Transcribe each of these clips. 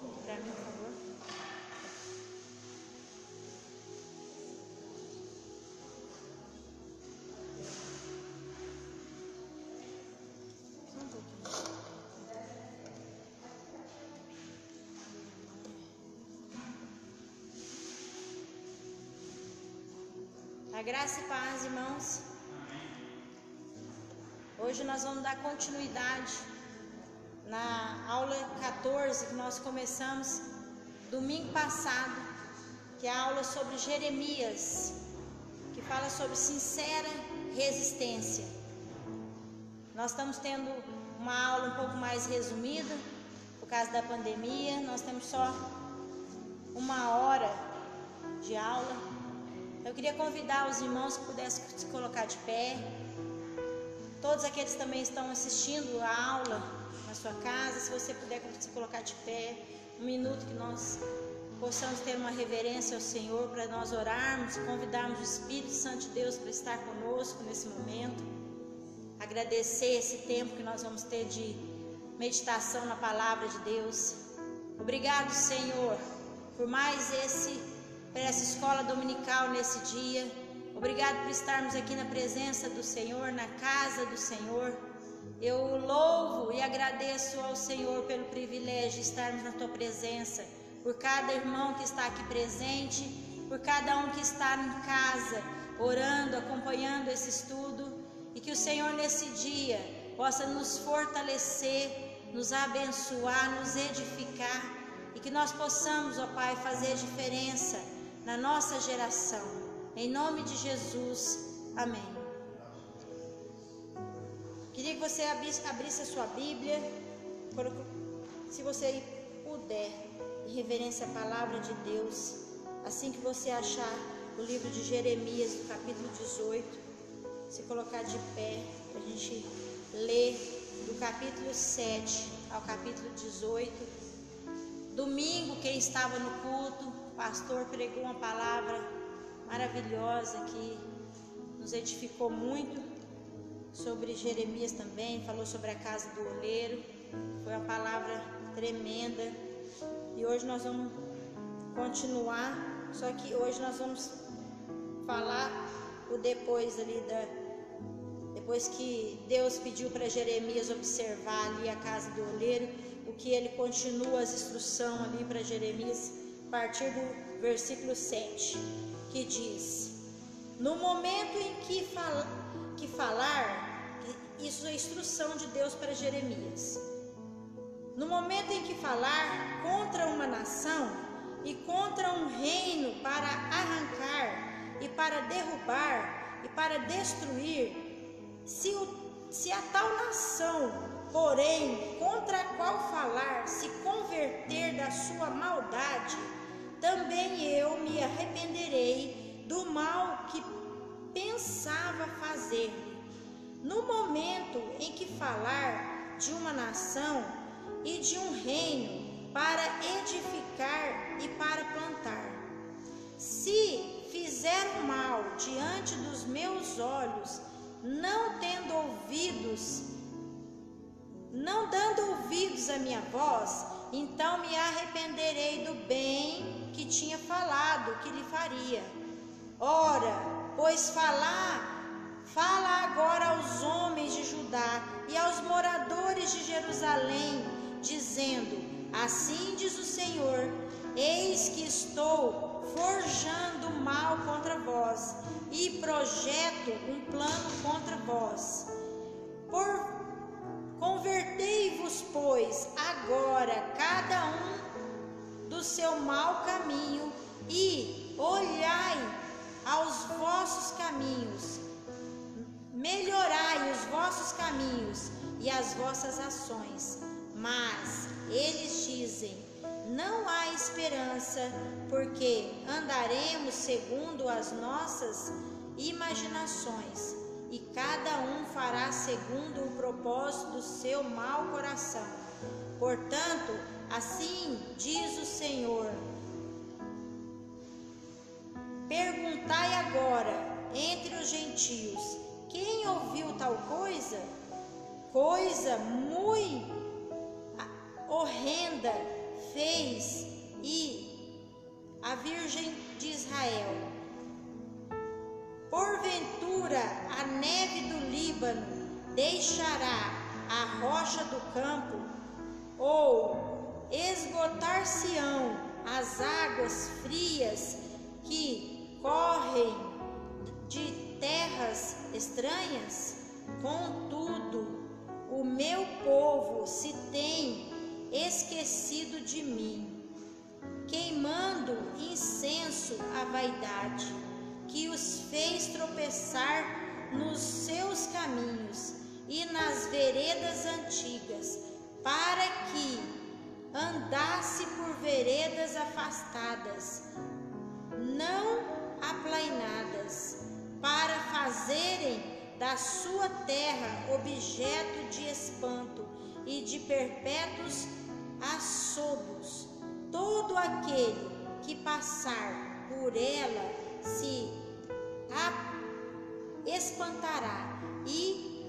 Para mim, por favor. A graça e paz, irmãos. Hoje nós vamos dar continuidade na aula 14 que nós começamos domingo passado, que é a aula sobre Jeremias, que fala sobre sincera resistência. Nós estamos tendo uma aula um pouco mais resumida por causa da pandemia, nós temos só uma hora de aula. Eu queria convidar os irmãos que pudessem se colocar de pé. Todos aqueles também estão assistindo a aula na sua casa, se você puder se colocar de pé, um minuto que nós possamos ter uma reverência ao Senhor para nós orarmos, convidarmos o Espírito Santo de Deus para estar conosco nesse momento. Agradecer esse tempo que nós vamos ter de meditação na palavra de Deus. Obrigado, Senhor, por mais esse para essa escola dominical nesse dia. Obrigado por estarmos aqui na presença do Senhor, na casa do Senhor. Eu louvo e agradeço ao Senhor pelo privilégio de estarmos na tua presença, por cada irmão que está aqui presente, por cada um que está em casa, orando, acompanhando esse estudo, e que o Senhor nesse dia possa nos fortalecer, nos abençoar, nos edificar, e que nós possamos, ó Pai, fazer diferença na nossa geração. Em nome de Jesus. Amém. Queria que você abrisse, a sua Bíblia, se você puder, em reverência à palavra de Deus. Assim que você achar o livro de Jeremias, do capítulo 18, se colocar de pé, para a gente ler do capítulo 7 ao capítulo 18. Domingo, quem estava no culto, o pastor pregou uma palavra maravilhosa que nos edificou muito sobre Jeremias também, falou sobre a casa do oleiro. Foi uma palavra tremenda. E hoje nós vamos continuar, só que hoje nós vamos falar o depois ali da depois que Deus pediu para Jeremias observar ali a casa do oleiro, o que ele continua as instruções ali para Jeremias, a partir do versículo 7, que diz: No momento em que fala que falar, isso é instrução de Deus para Jeremias. No momento em que falar contra uma nação e contra um reino para arrancar e para derrubar e para destruir, se, o, se a tal nação, porém, contra a qual falar, se converter da sua maldade, também eu me arrependerei do mal que pensava fazer-lhe. No momento em que falar de uma nação e de um reino para edificar e para plantar, se fizer o mal diante dos meus olhos, não tendo ouvidos, não dando ouvidos à minha voz, então me arrependerei do bem que tinha falado que lhe faria. Ora, pois falar, fala agora aos homens de Judá e aos moradores de Jerusalém, dizendo: Assim diz o Senhor: Eis que estou forjando mal contra vós e projeto um plano contra vós. Por convertei-vos, pois, agora cada um do seu mau caminho e olhai aos vossos caminhos, melhorai os vossos caminhos e as vossas ações. Mas eles dizem: não há esperança, porque andaremos segundo as nossas imaginações, e cada um fará segundo o propósito do seu mau coração. Portanto, assim diz o Senhor: Perguntai agora entre os gentios: quem ouviu tal coisa? Coisa muito horrenda fez e a Virgem de Israel. Porventura a neve do Líbano deixará a rocha do campo, ou esgotar-se-ão as águas frias que correm de terras estranhas? Contudo, o meu povo se tem esquecido de mim, queimando incenso à vaidade, que os fez tropeçar nos seus caminhos e nas veredas antigas, para que andasse por veredas afastadas, não aplainadas, para fazerem da sua terra objeto de espanto e de perpétuos assobos. Todo aquele que passar por ela se espantará e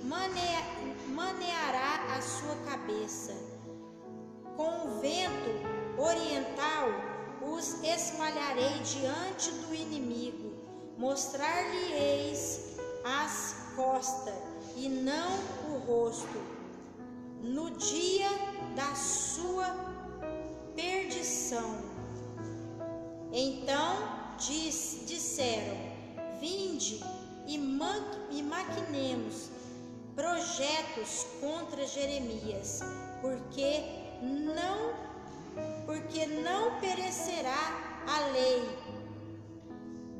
maneará a sua cabeça. Com o vento oriental os espalharei diante do inimigo, mostrar-lhe-eis as costas e não o rosto no dia da sua perdição. Então diz, disseram: Vinde e, e maquinemos projetos contra Jeremias, porque não porque não perecerá a lei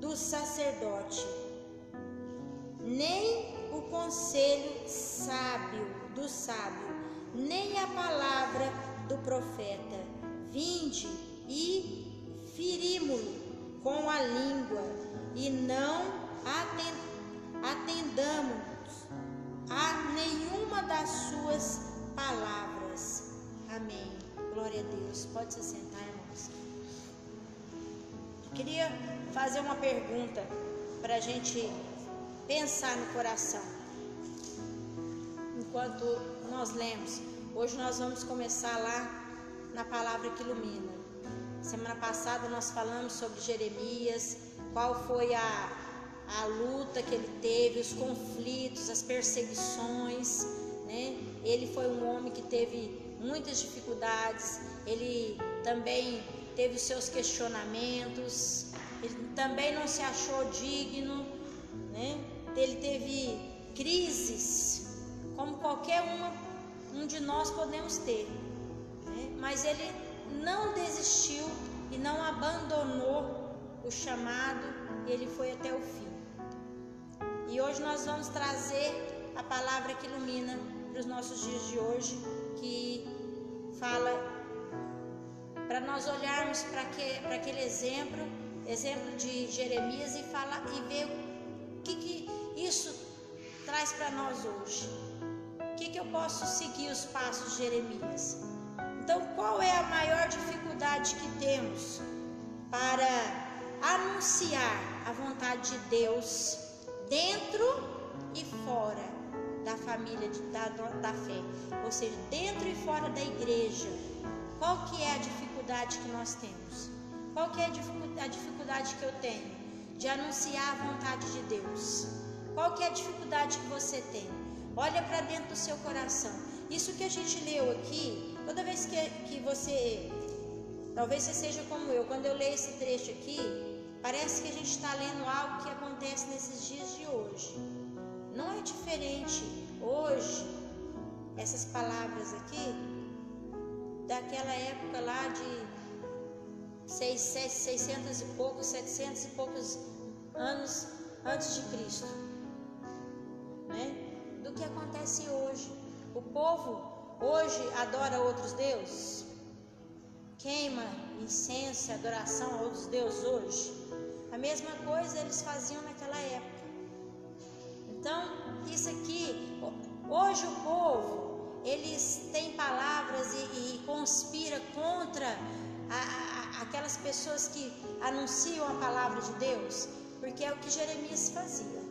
do sacerdote, nem o conselho sábio do sábio, nem a palavra do profeta. Vinde e ferimos-lo com a língua e não atendamos a nenhuma das suas palavras. Amém. Glória a Deus. Pode se sentar, irmãos. Eu queria fazer uma pergunta para a gente pensar no coração. Enquanto nós lemos. Hoje nós vamos começar lá na palavra que ilumina. Semana passada nós falamos sobre Jeremias, qual foi a, a luta que ele teve, os conflitos, as perseguições. Né? Ele foi um homem que teve muitas dificuldades, ele também teve os seus questionamentos, ele também não se achou digno, né? ele teve crises como qualquer uma, um de nós podemos ter. Né? Mas ele não desistiu e não abandonou o chamado, ele foi até o fim. E hoje nós vamos trazer a palavra que ilumina para os nossos dias de hoje, que fala para nós olharmos para que, aquele exemplo, exemplo de Jeremias e falar e ver o que, que isso traz para nós hoje que, que eu posso seguir os passos de Jeremias? Então, qual é a maior dificuldade que temos para anunciar a vontade de Deus dentro e fora da família da, da fé? Ou seja, dentro e fora da igreja. Qual que é a dificuldade que nós temos? Qual que é a dificuldade que eu tenho de anunciar a vontade de Deus? Qual que é a dificuldade que você tem? Olha para dentro do seu coração. Isso que a gente leu aqui, toda vez que, que você, talvez você seja como eu, quando eu leio esse trecho aqui, parece que a gente está lendo algo que acontece nesses dias de hoje. Não é diferente hoje, essas palavras aqui, daquela época lá de 600 e poucos, 700 e poucos anos antes de Cristo. Né? do que acontece hoje. O povo hoje adora outros deuses, queima incenso, adoração a outros deuses hoje. A mesma coisa eles faziam naquela época. Então, isso aqui, hoje o povo, eles têm palavras e, e conspira contra a, a, aquelas pessoas que anunciam a palavra de Deus, porque é o que Jeremias fazia.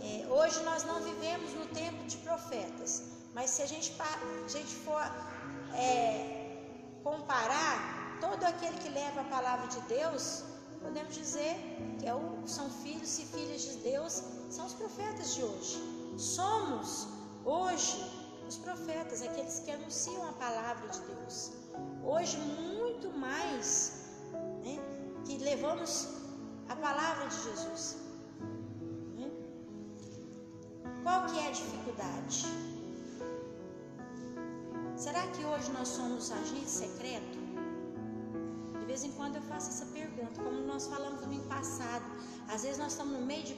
É, hoje nós não vivemos no tempo de profetas, mas se a gente, a gente for é, comparar todo aquele que leva a palavra de Deus, podemos dizer que é o, são filhos e filhas de Deus, são os profetas de hoje. Somos hoje os profetas, aqueles que anunciam a palavra de Deus. Hoje, muito mais né, que levamos a palavra de Jesus. Né? Qual que é a dificuldade? Será que hoje nós somos agentes secretos? Vez em quando eu faço essa pergunta, como nós falamos no passado. Às vezes nós estamos no meio de,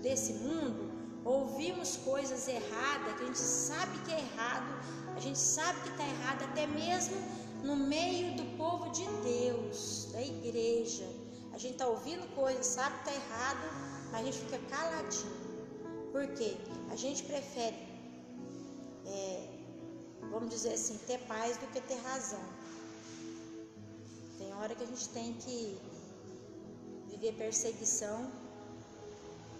desse mundo, ouvimos coisas erradas, que a gente sabe que é errado, a gente sabe que está errado, até mesmo no meio do povo de Deus, da igreja. A gente está ouvindo coisas, sabe que está errado, mas a gente fica caladinho. Por quê? A gente prefere, é, vamos dizer assim, ter paz do que ter razão. Hora que a gente tem que viver perseguição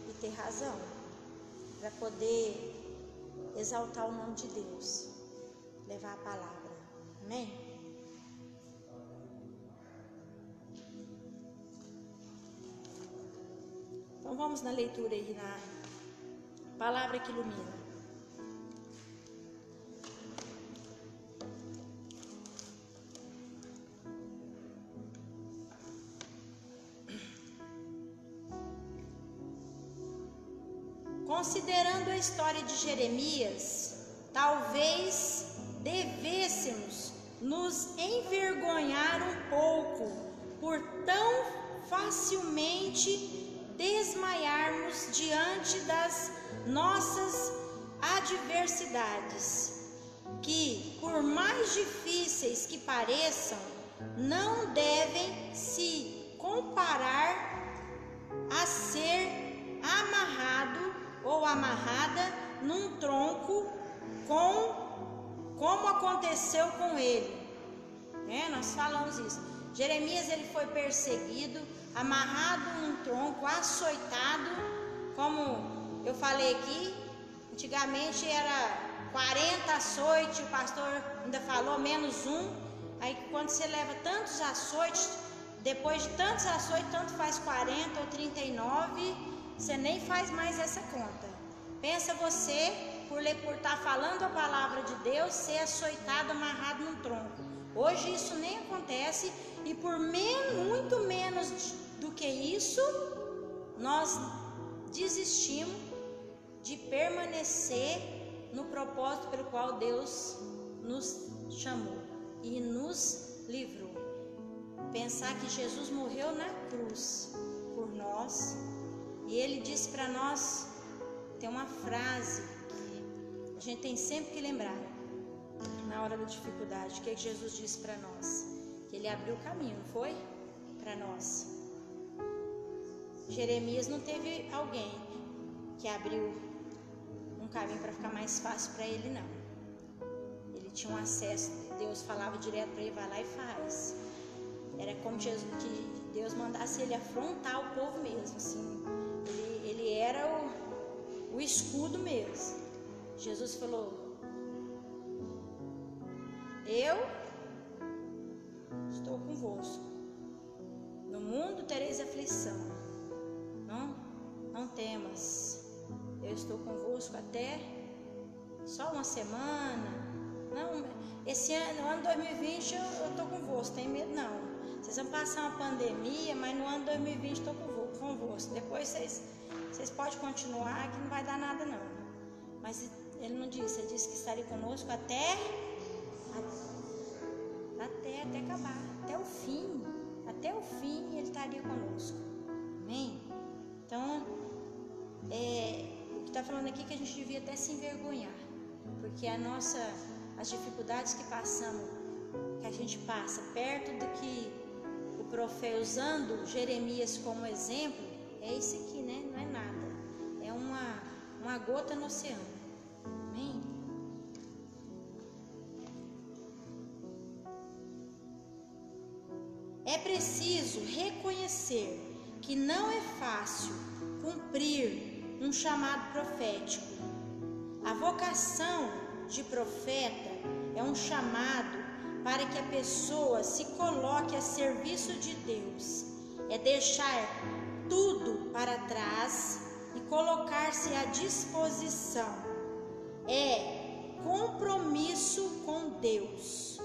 e ter razão para poder exaltar o nome de Deus, levar a palavra. Amém? Então vamos na leitura aí na palavra que ilumina. Considerando a história de Jeremias, talvez devêssemos nos envergonhar um pouco por tão facilmente desmaiarmos diante das nossas adversidades, que, por mais difíceis que pareçam, não devem se comparar a ser amarrado ou amarrada num tronco com como aconteceu com ele. É, nós falamos isso. Jeremias ele foi perseguido, amarrado num tronco, açoitado, como eu falei aqui. Antigamente era 40 açoites, o pastor ainda falou menos um. Aí quando você leva tantos açoites, depois de tantos açoites, tanto faz 40 ou 39 você nem faz mais essa conta. Pensa você, por estar tá falando a palavra de Deus, ser açoitado, amarrado num tronco. Hoje isso nem acontece e por men muito menos do que isso, nós desistimos de permanecer no propósito pelo qual Deus nos chamou e nos livrou. Pensar que Jesus morreu na cruz por nós e ele disse para nós, tem uma frase que a gente tem sempre que lembrar na hora da dificuldade. O que, é que Jesus disse para nós? Que ele abriu o caminho, não foi? Para nós. Jeremias não teve alguém que abriu um caminho para ficar mais fácil para ele, não. Ele tinha um acesso, Deus falava direto para ele, vai lá e faz. Era como Jesus, que Deus mandasse ele afrontar o povo mesmo, assim, ele era o, o escudo mesmo. Jesus falou: Eu estou convosco. No mundo tereis aflição. Não, não temas. Eu estou convosco até só uma semana. Não, esse ano, no ano 2020 eu estou convosco, tem medo não. Vocês vão passar uma pandemia, mas no ano 2020 estou convosco. Depois vocês vocês podem continuar que não vai dar nada não. Mas ele não disse, ele disse que estaria conosco até até até acabar, até o fim, até o fim ele estaria conosco. Amém? Então, é, o que está falando aqui é que a gente devia até se envergonhar, porque a nossa, as dificuldades que passamos, que a gente passa, perto do que profeta usando Jeremias como exemplo, é esse aqui, né? Não é nada. É uma, uma gota no oceano. Amém? É preciso reconhecer que não é fácil cumprir um chamado profético. A vocação de profeta é um chamado para que a pessoa se coloque a serviço de Deus é deixar tudo para trás e colocar-se à disposição. É compromisso com Deus.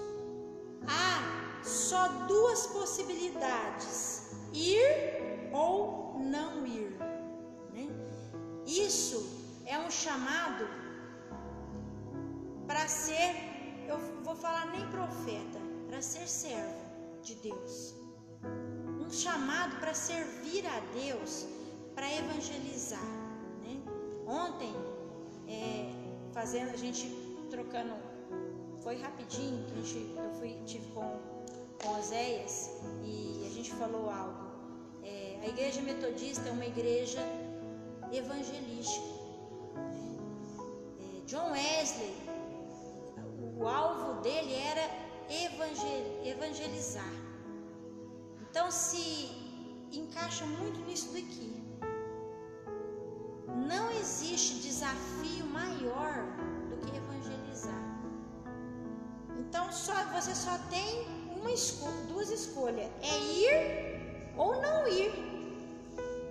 Há só duas possibilidades: ir ou não ir. Né? Isso é um chamado para ser, vou falar nem profeta, para ser servo de Deus. Um chamado para servir a Deus, para evangelizar. Né? Ontem, é, fazendo, a gente trocando, foi rapidinho que a gente, eu fui, tive com, com Oséias e a gente falou algo. É, a igreja metodista é uma igreja evangelística. É, John Wesley, o alvo dele era evangelizar. Então se encaixa muito nisso daqui. Não existe desafio maior do que evangelizar. Então só você só tem uma escolha, duas escolhas: é ir ou não ir.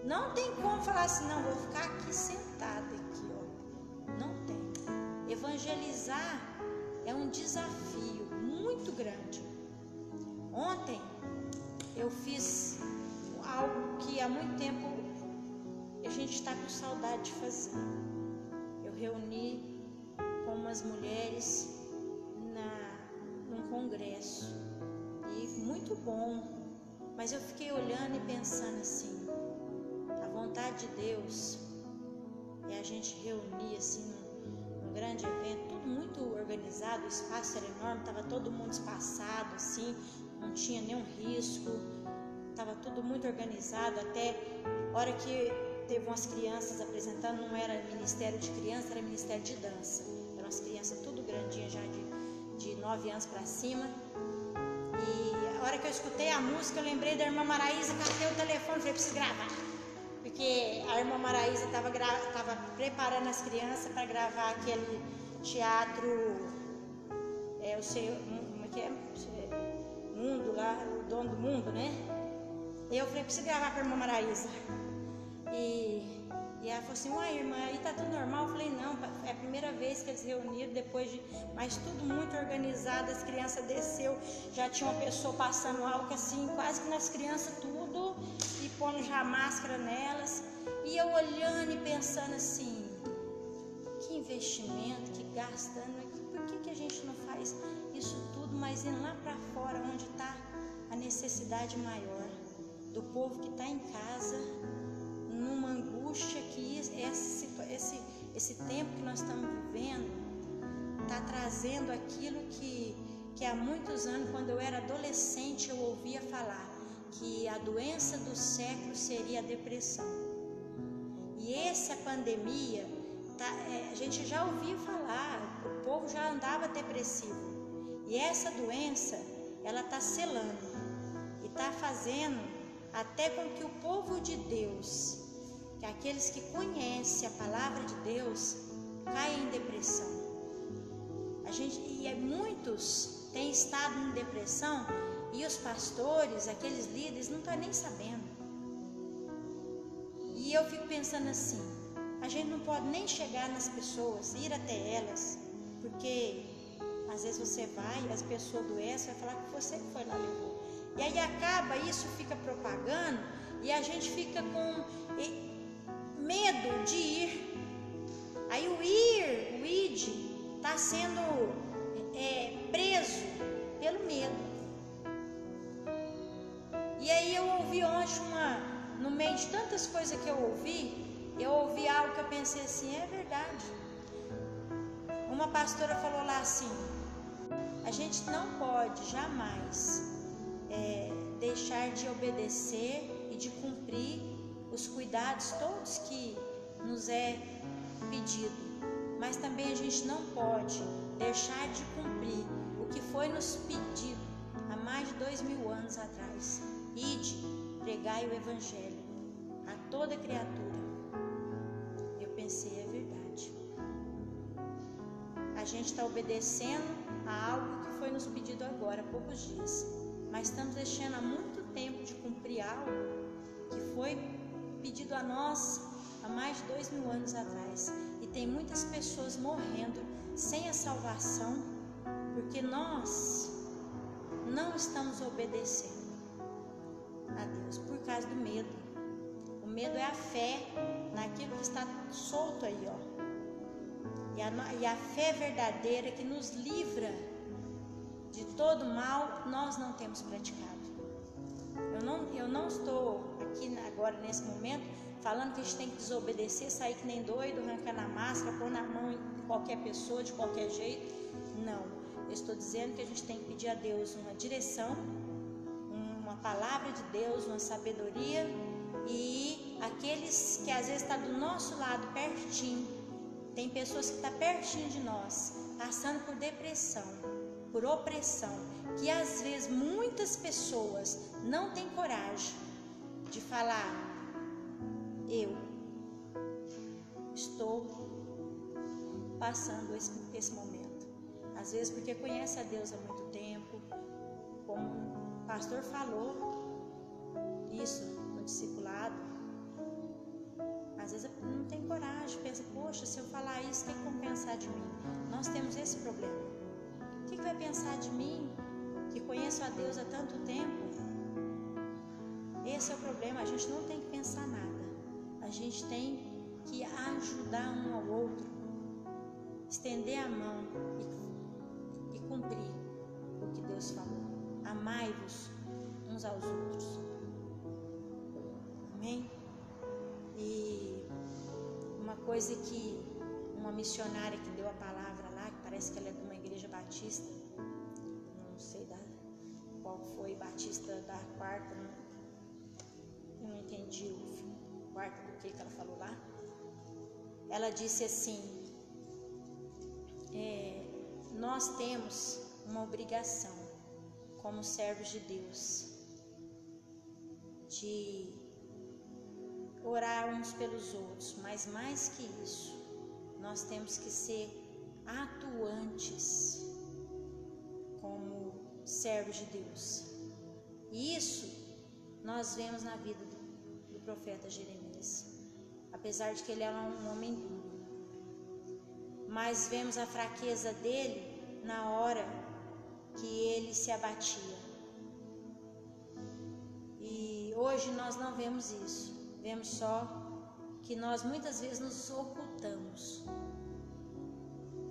Não tem como falar assim, não, vou ficar aqui sentada aqui, ó. Não tem. Evangelizar é um desafio muito grande. Ontem eu fiz algo que há muito tempo a gente está com saudade de fazer. Eu reuni com umas mulheres na, num congresso e muito bom, mas eu fiquei olhando e pensando assim, a vontade de Deus é a gente reunir assim num, num grande evento, tudo muito organizado, o espaço era enorme, estava todo mundo espaçado assim, não tinha nenhum risco, estava tudo muito organizado, até hora que teve umas crianças apresentando, não era ministério de criança, era ministério de dança. Eram umas crianças tudo grandinhas já de, de 9 anos para cima. E a hora que eu escutei a música, eu lembrei da irmã Maraísa, catei o telefone e falei, preciso gravar. Porque a irmã Maraísa estava tava preparando as crianças para gravar aquele teatro, é, o seu, como é que é? Mundo lá, o dono do mundo, né? E eu falei, preciso gravar para a irmã Maraísa. E, e ela falou assim, uai irmã, aí tá tudo normal? Eu falei, não, é a primeira vez que eles reuniram, depois de. Mas tudo muito organizado, as crianças desceu, já tinha uma pessoa passando álcool assim, quase que nas crianças tudo, pondo já máscara nelas. E eu olhando e pensando assim, que investimento, que gastando, por que, que a gente não faz isso tudo, mas indo lá para fora, onde está a necessidade maior do povo que está em casa, numa angústia que esse, esse, esse tempo que nós estamos vivendo está trazendo aquilo que, que há muitos anos, quando eu era adolescente, eu ouvia falar que a doença do século seria a depressão. E essa pandemia, tá, é, a gente já ouvia falar, o povo já andava depressivo. E essa doença, ela está selando e está fazendo até com que o povo de Deus, que aqueles que conhecem a palavra de Deus, caia em depressão. A gente e é, muitos têm estado em depressão e os pastores, aqueles líderes, não estão nem sabendo. E eu fico pensando assim: a gente não pode nem chegar nas pessoas, ir até elas, porque às vezes você vai, as pessoas doecem, vai falar que você que foi lá levou. E aí acaba isso, fica propagando, e a gente fica com medo de ir. Aí o ir, o id, está sendo é, preso pelo medo. E aí eu ouvi ontem uma, no meio de tantas coisas que eu ouvi, eu ouvi algo que eu pensei assim, é verdade. Uma pastora falou lá assim, a gente não pode jamais é, deixar de obedecer e de cumprir os cuidados todos que nos é pedido, mas também a gente não pode deixar de cumprir o que foi nos pedido há mais de dois mil anos atrás. Ide, pregai o Evangelho a toda criatura. Eu pensei, é verdade. A gente está obedecendo a algo que foi nos pedido agora, há poucos dias. Mas estamos deixando há muito tempo de cumprir algo que foi pedido a nós há mais de dois mil anos atrás. E tem muitas pessoas morrendo sem a salvação porque nós não estamos obedecendo a Deus por causa do medo. O medo é a fé naquilo que está solto aí, ó. E a, e a fé verdadeira que nos livra de todo mal, nós não temos praticado. Eu não, eu não estou aqui agora nesse momento falando que a gente tem que desobedecer, sair que nem doido, arrancando a máscara, pôr na mão de qualquer pessoa, de qualquer jeito. Não. Eu estou dizendo que a gente tem que pedir a Deus uma direção, palavra de Deus, uma sabedoria e aqueles que às vezes estão tá do nosso lado pertinho tem pessoas que estão tá pertinho de nós, passando por depressão, por opressão, que às vezes muitas pessoas não têm coragem de falar: eu estou passando esse, esse momento. Às vezes porque conhece a Deus há muito tempo, como pastor falou isso no discipulado, às vezes não tem coragem, pensa, poxa, se eu falar isso, quem que pensar de mim? Nós temos esse problema. O que, que vai pensar de mim, que conheço a Deus há tanto tempo? Esse é o problema, a gente não tem que pensar nada. A gente tem que ajudar um ao outro, estender a mão e, e cumprir o que Deus falou. Amai-vos uns aos outros. Amém? E uma coisa que uma missionária que deu a palavra lá, que parece que ela é de uma igreja batista, não sei da, qual foi, batista da quarta, não, eu não entendi o quarto do que, que ela falou lá. Ela disse assim: é, nós temos uma obrigação como servos de Deus de orar uns pelos outros, mas mais que isso, nós temos que ser atuantes como servos de Deus. E isso nós vemos na vida do, do profeta Jeremias. Apesar de que ele era um homem duro, mas vemos a fraqueza dele na hora que ele se abatia. E hoje nós não vemos isso. Vemos só que nós muitas vezes nos ocultamos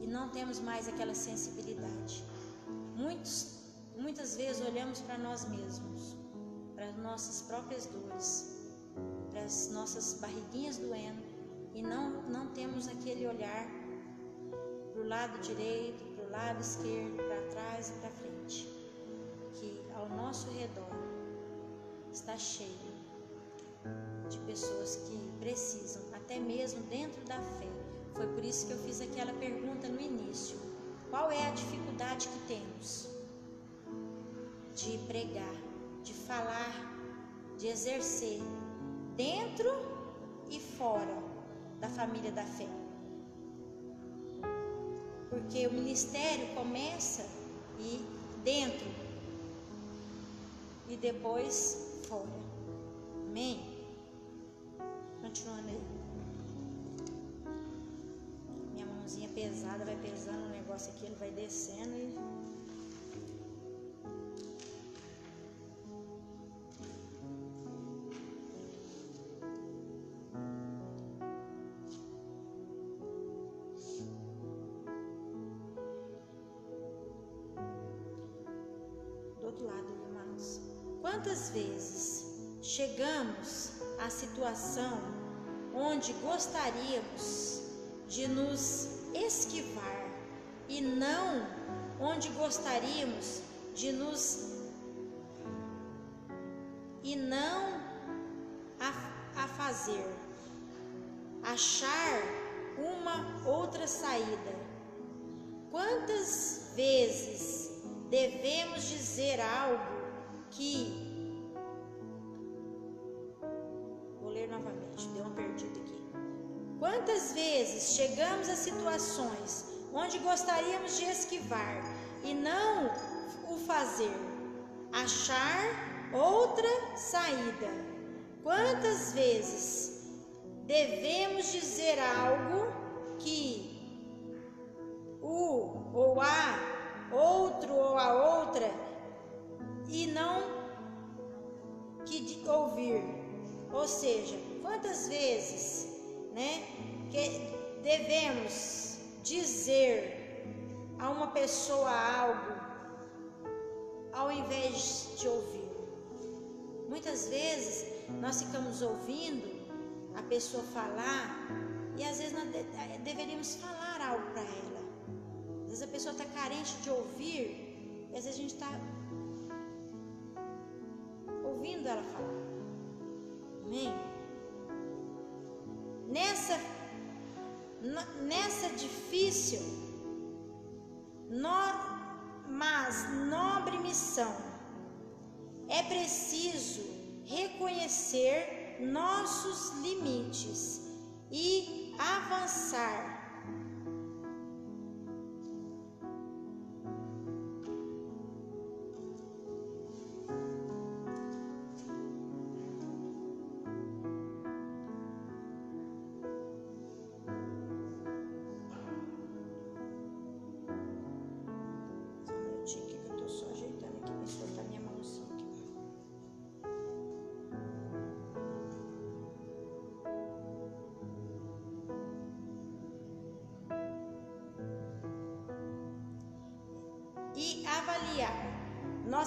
e não temos mais aquela sensibilidade. Muitos, muitas vezes olhamos para nós mesmos, para as nossas próprias dores, para as nossas barriguinhas doendo e não, não temos aquele olhar para o lado direito, para o lado esquerdo, trás e para frente, que ao nosso redor está cheio de pessoas que precisam, até mesmo dentro da fé. Foi por isso que eu fiz aquela pergunta no início: qual é a dificuldade que temos de pregar, de falar, de exercer dentro e fora da família da fé? Porque o ministério começa e dentro e depois fora. Amém? Continuando aí. Minha mãozinha pesada, vai pesando o negócio aqui, ele vai descendo e. Quantas vezes chegamos à situação onde gostaríamos de nos esquivar e não onde gostaríamos de nos e não a, a fazer achar uma outra saída. Quantas vezes devemos dizer algo que deu uma perdida aqui. Quantas vezes chegamos a situações onde gostaríamos de esquivar e não o fazer, achar outra saída. Quantas vezes devemos dizer algo que o ou a outro ou a outra e não que ouvir? Ou seja, quantas vezes, né, que devemos dizer a uma pessoa algo ao invés de ouvir. Muitas vezes nós ficamos ouvindo a pessoa falar e às vezes nós deveríamos falar algo para ela. Às vezes a pessoa está carente de ouvir e às vezes a gente está ouvindo ela falar. Amém? Nessa nessa difícil, no, mas nobre missão, é preciso reconhecer nossos limites e avançar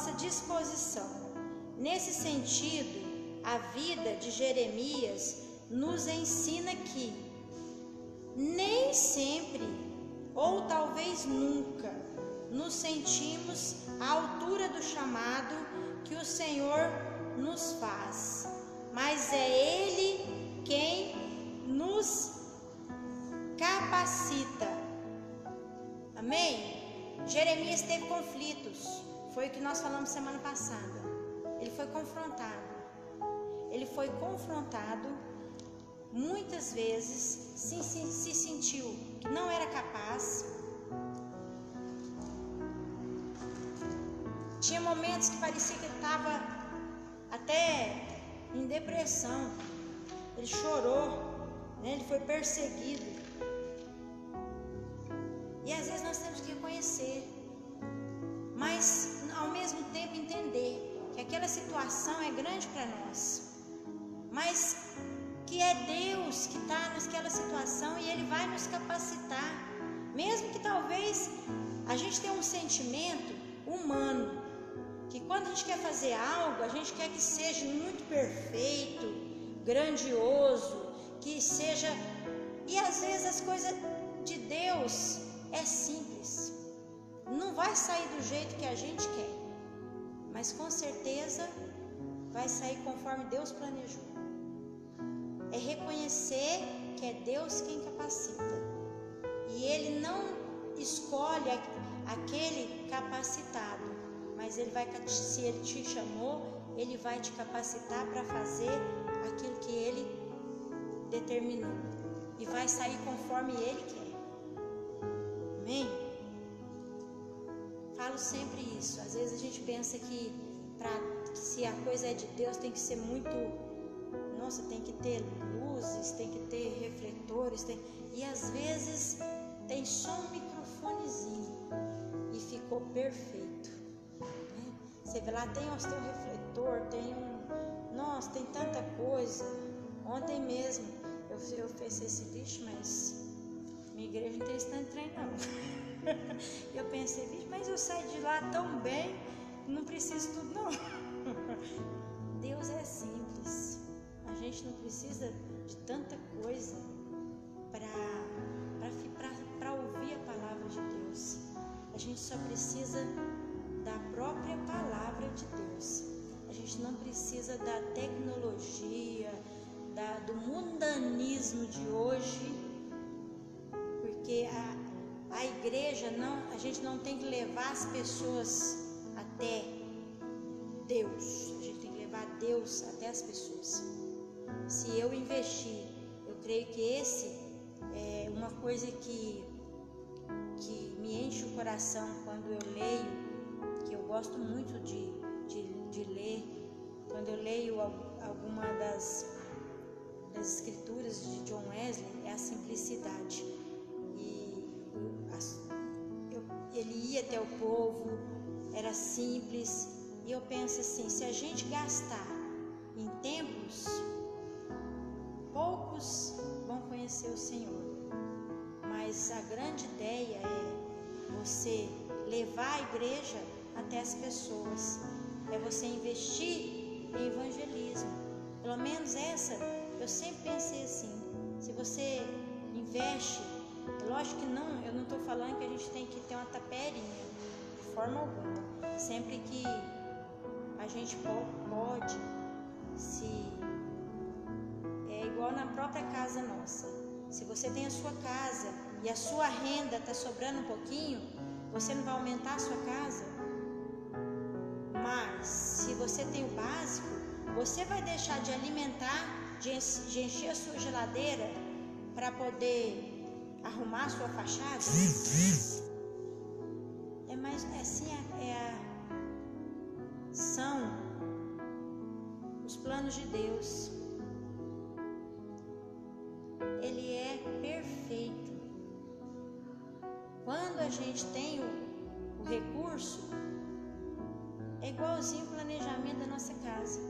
nossa disposição. Nesse sentido, a vida de Jeremias nos ensina que nem sempre, ou talvez nunca, nos sentimos à altura do chamado que o Senhor nos faz, mas é Ele quem nos capacita. Amém? Jeremias teve conflitos. Foi o que nós falamos semana passada. Ele foi confrontado. Ele foi confrontado muitas vezes, se, se, se sentiu que não era capaz. Tinha momentos que parecia que ele estava até em depressão. Ele chorou, né? ele foi perseguido. Situação é grande para nós, mas que é Deus que está naquela situação e Ele vai nos capacitar, mesmo que talvez a gente tenha um sentimento humano, que quando a gente quer fazer algo, a gente quer que seja muito perfeito, grandioso, que seja. E às vezes as coisas de Deus é simples não vai sair do jeito que a gente quer, mas com certeza vai sair conforme Deus planejou. É reconhecer que é Deus quem capacita. E Ele não escolhe aquele capacitado, mas Ele vai, se Ele te chamou, Ele vai te capacitar para fazer aquilo que Ele determinou. E vai sair conforme Ele quer. Amém? Falo sempre isso. Às vezes a gente pensa que pra, se a coisa é de Deus tem que ser muito. Nossa, tem que ter luzes, tem que ter refletores. Tem, e às vezes tem só um microfonezinho e ficou perfeito. Né? Você vê lá, tem, tem um refletor, tem um. Nossa, tem tanta coisa. Ontem mesmo eu, eu pensei esse bicho, mas minha igreja não tem esse tanto trem não. eu pensei, mas eu saí de lá tão bem, não preciso tudo não. Deus é simples. A gente não precisa de tanta coisa para ouvir a palavra de Deus. A gente só precisa da própria palavra de Deus. A gente não precisa da tecnologia, da, do mundanismo de hoje, porque a, a igreja não, a gente não tem que levar as pessoas até Deus. A gente tem que levar Deus até as pessoas. Se eu investir, eu creio que esse é uma coisa que que me enche o coração quando eu leio, que eu gosto muito de, de, de ler, quando eu leio alguma das, das escrituras de John Wesley, é a simplicidade. Ele ia até o povo, era simples, e eu penso assim: se a gente gastar em templos, poucos vão conhecer o Senhor. Mas a grande ideia é você levar a igreja até as pessoas, é você investir em evangelismo. Pelo menos essa, eu sempre pensei assim: se você investe, lógico que não, eu não estou falando que a gente tem que ter uma taperinha, de forma alguma. Sempre que a gente pode se é igual na própria casa nossa. Se você tem a sua casa e a sua renda está sobrando um pouquinho, você não vai aumentar a sua casa. Mas se você tem o básico, você vai deixar de alimentar, de encher a sua geladeira para poder arrumar sua fachada? É mais é assim é, é a são os planos de Deus. Ele é perfeito. Quando a gente tem o, o recurso, é igualzinho o planejamento da nossa casa.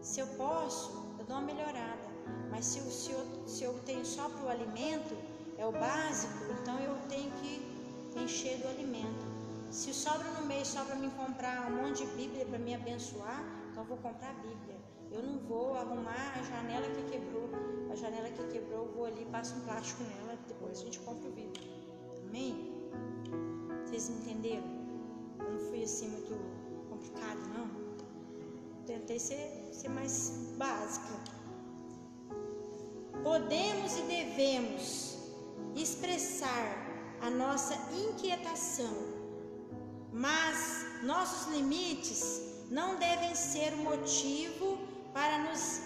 Se eu posso, eu dou uma melhorada. Mas se se eu, se eu tenho só para o alimento, é o básico, então eu tenho que encher do alimento. Se sobra no mês só para me comprar um monte de Bíblia para me abençoar, então eu vou comprar a Bíblia. Eu não vou arrumar a janela que quebrou. A janela que quebrou, eu vou ali, passo um plástico nela, depois a gente compra o vidro. Amém? Vocês entenderam? Eu não fui assim muito complicado, não. Tentei ser, ser mais básica. Podemos e devemos expressar a nossa inquietação, mas nossos limites não devem ser o motivo para nos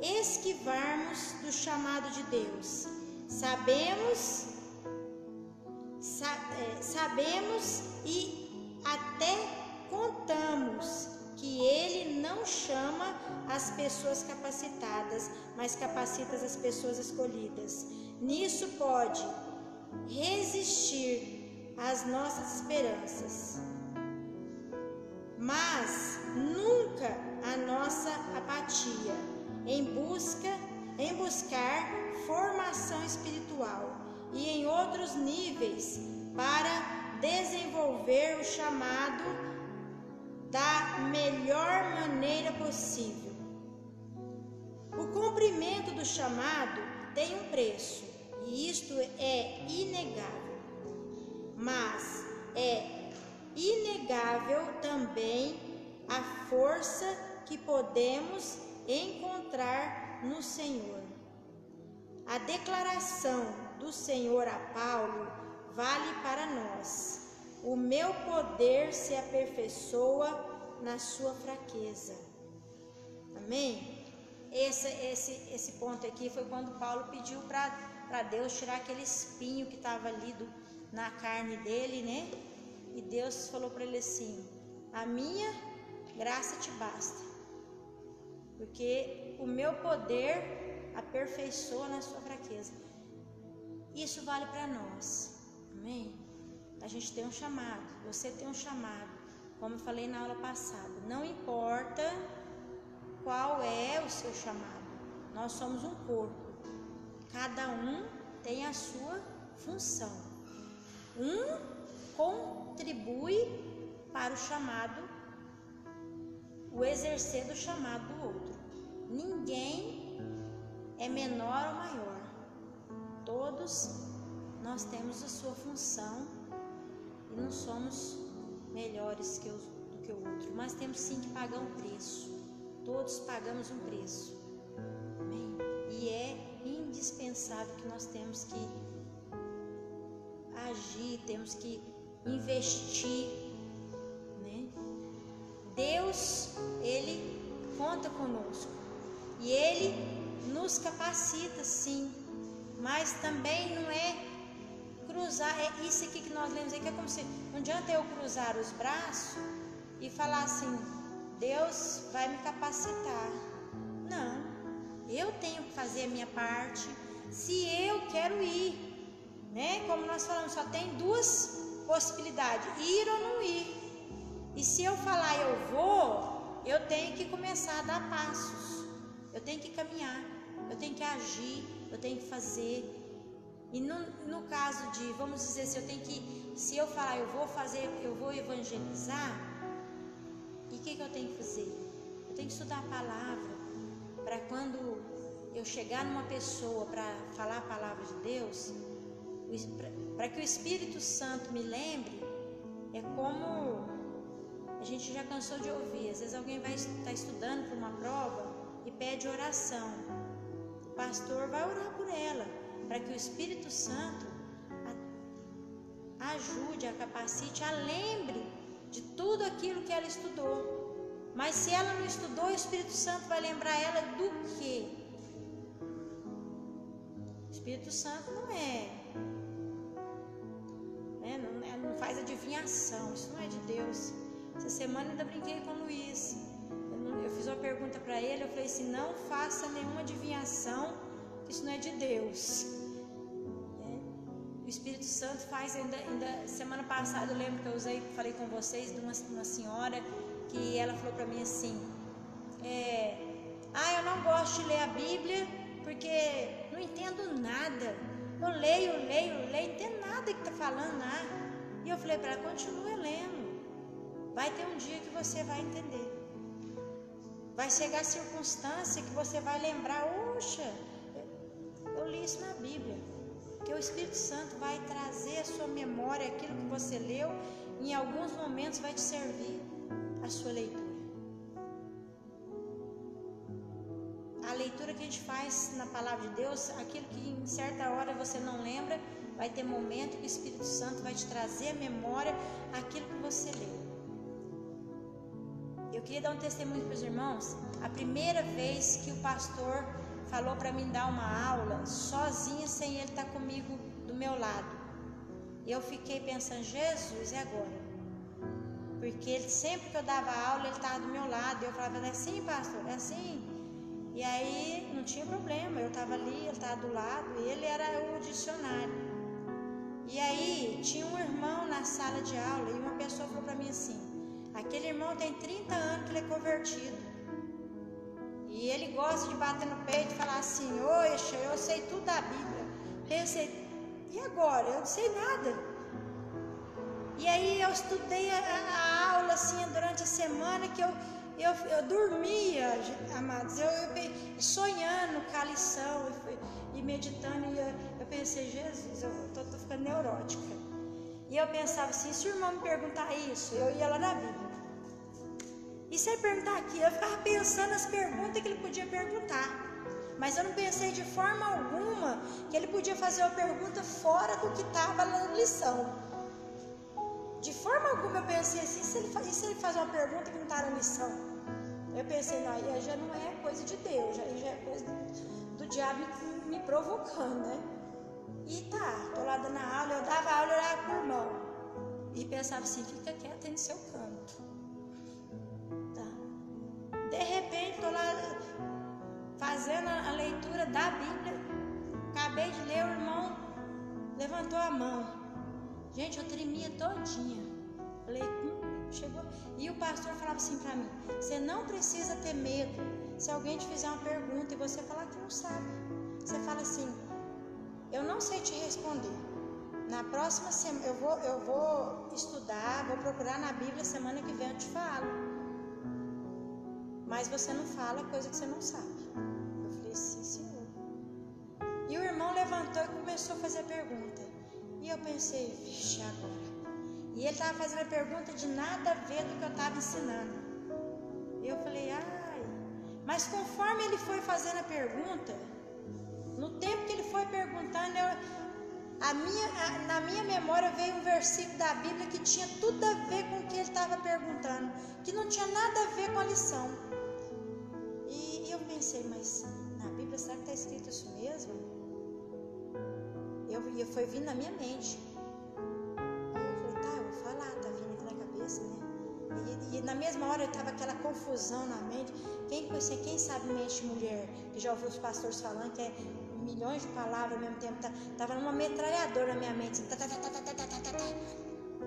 esquivarmos do chamado de Deus. Sabemos, sa, é, sabemos e até contamos as pessoas capacitadas, mas capacita as pessoas escolhidas. Nisso pode resistir às nossas esperanças, mas nunca a nossa apatia em busca em buscar formação espiritual e em outros níveis para desenvolver o chamado da melhor maneira possível. O cumprimento do chamado tem um preço, e isto é inegável. Mas é inegável também a força que podemos encontrar no Senhor. A declaração do Senhor a Paulo vale para nós. O meu poder se aperfeiçoa na sua fraqueza. Amém? Esse, esse, esse ponto aqui foi quando Paulo pediu para Deus tirar aquele espinho que estava ali do, na carne dele, né? E Deus falou para ele assim: A minha graça te basta, porque o meu poder aperfeiçoa na sua fraqueza. Isso vale para nós. Amém? A gente tem um chamado, você tem um chamado, como eu falei na aula passada. Não importa qual é o seu chamado, nós somos um corpo, cada um tem a sua função. Um contribui para o chamado, o exercer do chamado do outro. Ninguém é menor ou maior, todos nós temos a sua função não somos melhores que o, do que o outro, mas temos sim que pagar um preço. Todos pagamos um preço. Amém? E é indispensável que nós temos que agir, temos que investir. Né? Deus, Ele conta conosco e Ele nos capacita sim, mas também não é cruzar, é isso aqui que nós lemos aqui, é como se não adianta eu cruzar os braços e falar assim, Deus vai me capacitar. Não, eu tenho que fazer a minha parte se eu quero ir. Né? Como nós falamos, só tem duas possibilidades, ir ou não ir. E se eu falar eu vou, eu tenho que começar a dar passos. Eu tenho que caminhar, eu tenho que agir, eu tenho que fazer. E no, no caso de, vamos dizer, se eu tenho que, se eu falar eu vou fazer, eu vou evangelizar, que, que eu tenho que fazer? Eu tenho que estudar a palavra, para quando eu chegar numa pessoa para falar a palavra de Deus, para que o Espírito Santo me lembre, é como a gente já cansou de ouvir. Às vezes alguém vai estar tá estudando para uma prova e pede oração. O pastor vai orar por ela, para que o Espírito Santo a ajude, a capacite, a lembre de tudo aquilo que ela estudou. Mas se ela não estudou, o Espírito Santo vai lembrar ela do quê? O Espírito Santo não é, né, não, é, não faz adivinhação, isso não é de Deus. Essa semana ainda brinquei com o Luiz. Eu, eu fiz uma pergunta para ele, eu falei assim, não faça nenhuma adivinhação, isso não é de Deus. O Espírito Santo faz ainda, ainda, semana passada eu lembro que eu usei, falei com vocês de uma, uma senhora que ela falou para mim assim, é, ah, eu não gosto de ler a Bíblia porque não entendo nada. Eu leio, leio, leio, não entendo nada que está falando lá. E eu falei para ela, continue lendo. Vai ter um dia que você vai entender. Vai chegar a circunstância que você vai lembrar, oxa, eu li isso na Bíblia que o Espírito Santo vai trazer à sua memória aquilo que você leu, e em alguns momentos vai te servir a sua leitura. A leitura que a gente faz na palavra de Deus, aquilo que em certa hora você não lembra, vai ter momento que o Espírito Santo vai te trazer à memória aquilo que você leu. Eu queria dar um testemunho para os irmãos. A primeira vez que o pastor falou para mim dar uma aula sozinha, sem ele estar comigo do meu lado. Eu fiquei pensando, Jesus, e agora? Porque ele, sempre que eu dava aula, ele estava do meu lado. E eu falava, é assim, pastor? É assim? E aí não tinha problema, eu estava ali, ele estava do lado, e ele era o dicionário. E aí tinha um irmão na sala de aula, e uma pessoa falou para mim assim: aquele irmão tem 30 anos que ele é convertido. E ele gosta de bater no peito e falar assim: Oxe, eu sei tudo da Bíblia. Pensei, e agora? Eu não sei nada. E aí eu estudei a, a aula assim durante a semana que eu, eu, eu dormia, amados, eu, eu sonhando com a lição e, e meditando. E eu, pensei, Jesus, eu tô, tô ficando neurótica. E eu pensava assim, se o irmão me perguntar isso, eu ia lá na Bíblia. E se ele perguntar aqui, eu ficava pensando as perguntas que ele podia perguntar. Mas eu não pensei de forma alguma que ele podia fazer uma pergunta fora do que estava na lição. De forma alguma eu pensei assim, se ele, faz, se ele faz uma pergunta que não está na lição? Eu pensei, não, aí já não é coisa de Deus, já, já é coisa do, do diabo me, me, provocando, né? E tá, tô lá dando aula, eu dava aula, eu olhava pro irmão. E pensava assim, fica quieto aí no seu canto. De repente, estou lá fazendo a leitura da Bíblia. Acabei de ler, o irmão levantou a mão. Gente, eu tremia todinha. Falei, hum, chegou. E o pastor falava assim para mim: Você não precisa ter medo. Se alguém te fizer uma pergunta e você falar que não sabe, você fala assim: Eu não sei te responder. Na próxima semana eu vou, eu vou estudar, vou procurar na Bíblia semana que vem eu te falo mas você não fala coisa que você não sabe. Eu falei, sim, senhor. E o irmão levantou e começou a fazer a pergunta. E eu pensei, vixe, agora. E ele estava fazendo a pergunta de nada a ver do que eu estava ensinando. E eu falei, ai. Mas conforme ele foi fazendo a pergunta, no tempo que ele foi perguntando, eu, a minha, a, na minha memória veio um versículo da Bíblia que tinha tudo a ver com o que ele estava perguntando, que não tinha nada a ver com a lição pensei, mas na Bíblia será que está escrito isso mesmo? eu, eu foi vindo na minha mente. Aí eu falei, tá, eu vou falar, tá vindo aqui na cabeça, né? E, e na mesma hora eu tava aquela confusão na mente. Quem conhece, quem sabe mente mulher, que já ouviu os pastores falando que é milhões de palavras ao mesmo tempo, tá, tava numa metralhadora na minha mente. Tá, tá, tá,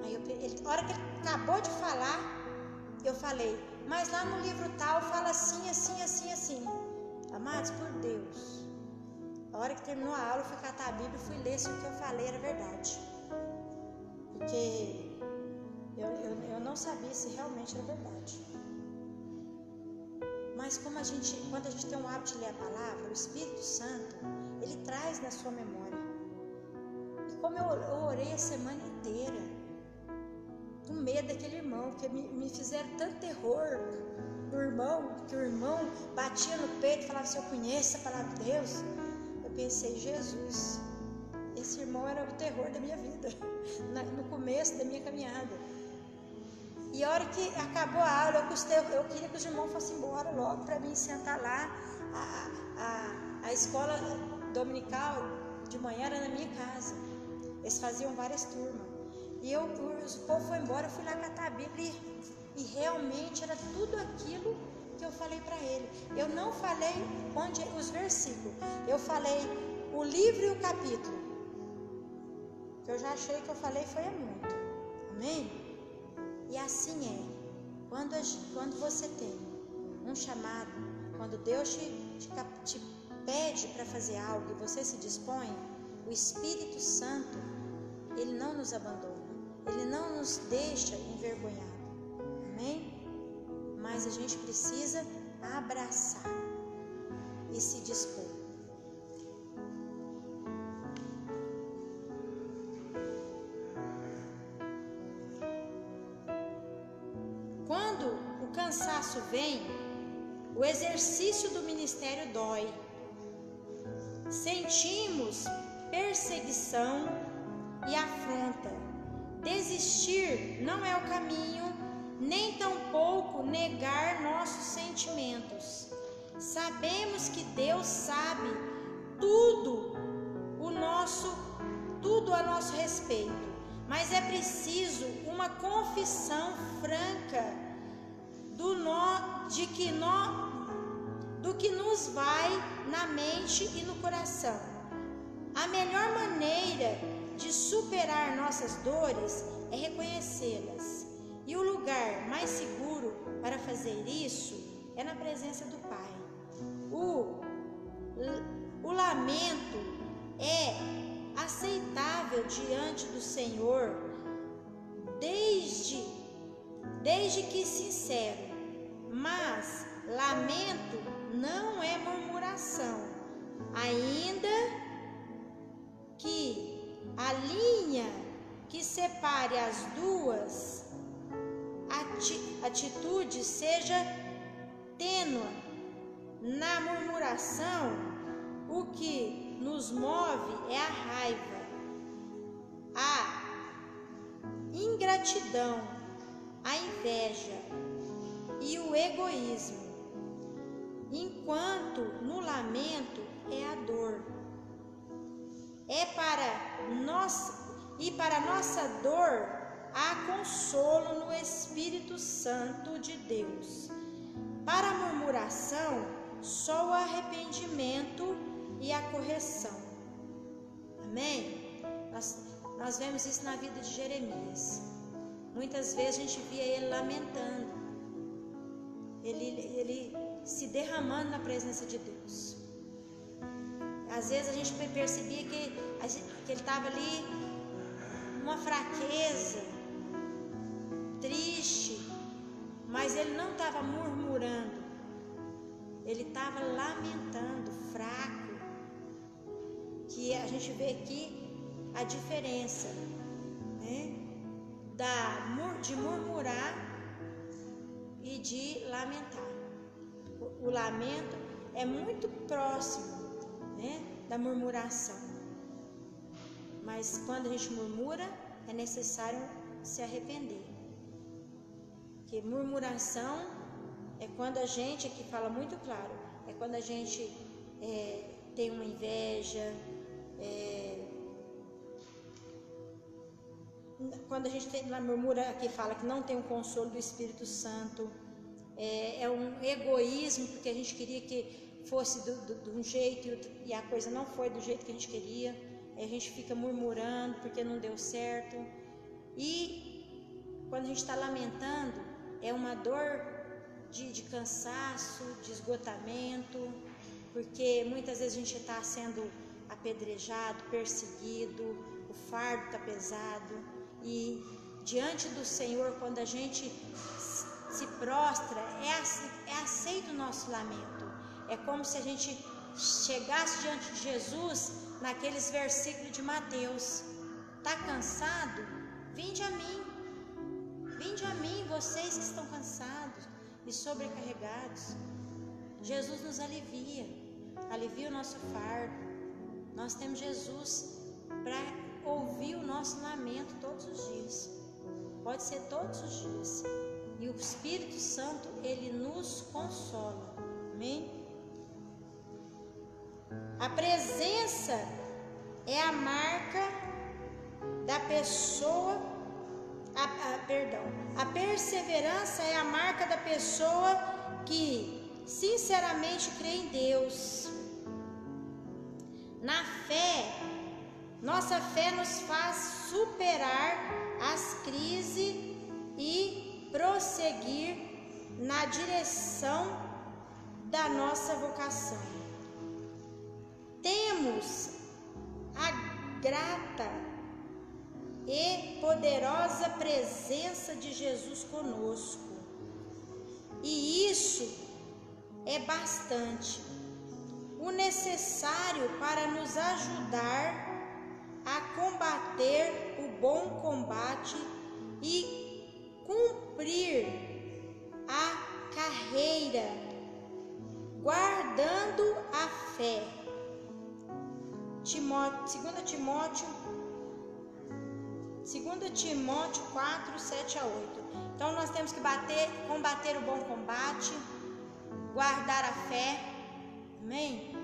Aí eu, ele, a hora que ele acabou de falar, eu falei, mas lá no livro tal fala assim, assim, assim, assim. Amados por Deus, a hora que terminou a aula, eu fui catar a Bíblia e fui ler se o que eu falei era verdade. Porque eu, eu, eu não sabia se realmente era verdade. Mas como a gente, quando a gente tem um hábito de ler a palavra, o Espírito Santo, ele traz na sua memória. E como eu, eu orei a semana inteira, com medo daquele irmão, que me, me fizeram tanto terror do irmão, que o irmão batia no peito e falava se eu conheço a palavra de Deus. Pensei, Jesus, esse irmão era o terror da minha vida, no começo da minha caminhada. E a hora que acabou a aula, eu, custei, eu queria que os irmãos fossem embora logo para mim sentar lá. A, a, a escola dominical de manhã era na minha casa. Eles faziam várias turmas. E eu, o povo foi embora, eu fui lá catar a Bíblia e, e realmente era tudo aquilo que eu falei para ele. Eu não falei onde os versículos, eu falei o livro e o capítulo. Eu já achei que eu falei foi muito. Amém? E assim é. Quando, quando você tem um chamado, quando Deus te, te, te pede para fazer algo e você se dispõe, o Espírito Santo, ele não nos abandona. Ele não nos deixa envergonhado. Amém? Mas a gente precisa abraçar e se dispor. Quando o cansaço vem, o exercício do ministério dói. Sentimos perseguição e afronta Desistir não é o caminho, nem tampouco negar nossos sentimentos. Sabemos que Deus sabe tudo o nosso tudo a nosso respeito, mas é preciso uma confissão franca do nó de que nó do que nos vai na mente e no coração. A melhor maneira de superar nossas dores é reconhecê-las. E o lugar mais seguro para fazer isso é na presença do Pai. O, o lamento é aceitável diante do Senhor desde, desde que sincero, mas lamento não é murmuração, ainda que a linha que separe as duas atitudes seja tênua. Na murmuração, o que nos move é a raiva, a ingratidão, a inveja e o egoísmo, enquanto no lamento é a dor é para nós e para nossa dor há consolo no Espírito Santo de Deus. Para a murmuração, só o arrependimento e a correção. Amém? Nós, nós vemos isso na vida de Jeremias. Muitas vezes a gente via ele lamentando, ele, ele se derramando na presença de Deus. Às vezes a gente percebia que, que ele estava ali, uma fraqueza, triste, mas ele não estava murmurando, ele estava lamentando, fraco. Que a gente vê aqui a diferença né, da, de murmurar e de lamentar. O, o lamento é muito próximo né, da murmuração. Mas quando a gente murmura, é necessário se arrepender. Que murmuração é quando a gente, aqui fala muito claro, é quando a gente é, tem uma inveja, é, quando a gente tem murmura aqui fala que não tem o consolo do Espírito Santo, é, é um egoísmo, porque a gente queria que fosse de um jeito e a coisa não foi do jeito que a gente queria. A gente fica murmurando porque não deu certo. E quando a gente está lamentando, é uma dor de, de cansaço, de esgotamento, porque muitas vezes a gente está sendo apedrejado, perseguido, o fardo está pesado e diante do Senhor, quando a gente se prostra, é, é aceito o nosso lamento. É como se a gente chegasse diante de Jesus naqueles versículos de Mateus. Está cansado? Vinde a mim. Vinde a mim, vocês que estão cansados e sobrecarregados. Jesus nos alivia, alivia o nosso fardo. Nós temos Jesus para ouvir o nosso lamento todos os dias. Pode ser todos os dias. E o Espírito Santo, ele nos consola. Amém? A presença é a marca da pessoa. A, a, perdão. A perseverança é a marca da pessoa que sinceramente crê em Deus. Na fé, nossa fé nos faz superar as crises e prosseguir na direção da nossa vocação. Temos a grata e poderosa presença de Jesus conosco. E isso é bastante. O necessário para nos ajudar a combater o bom combate e cumprir a carreira, guardando a fé. Timóteo, 2 Timóteo 2 Timóteo 4, 7 a 8. Então nós temos que bater, combater o bom combate, guardar a fé. Amém?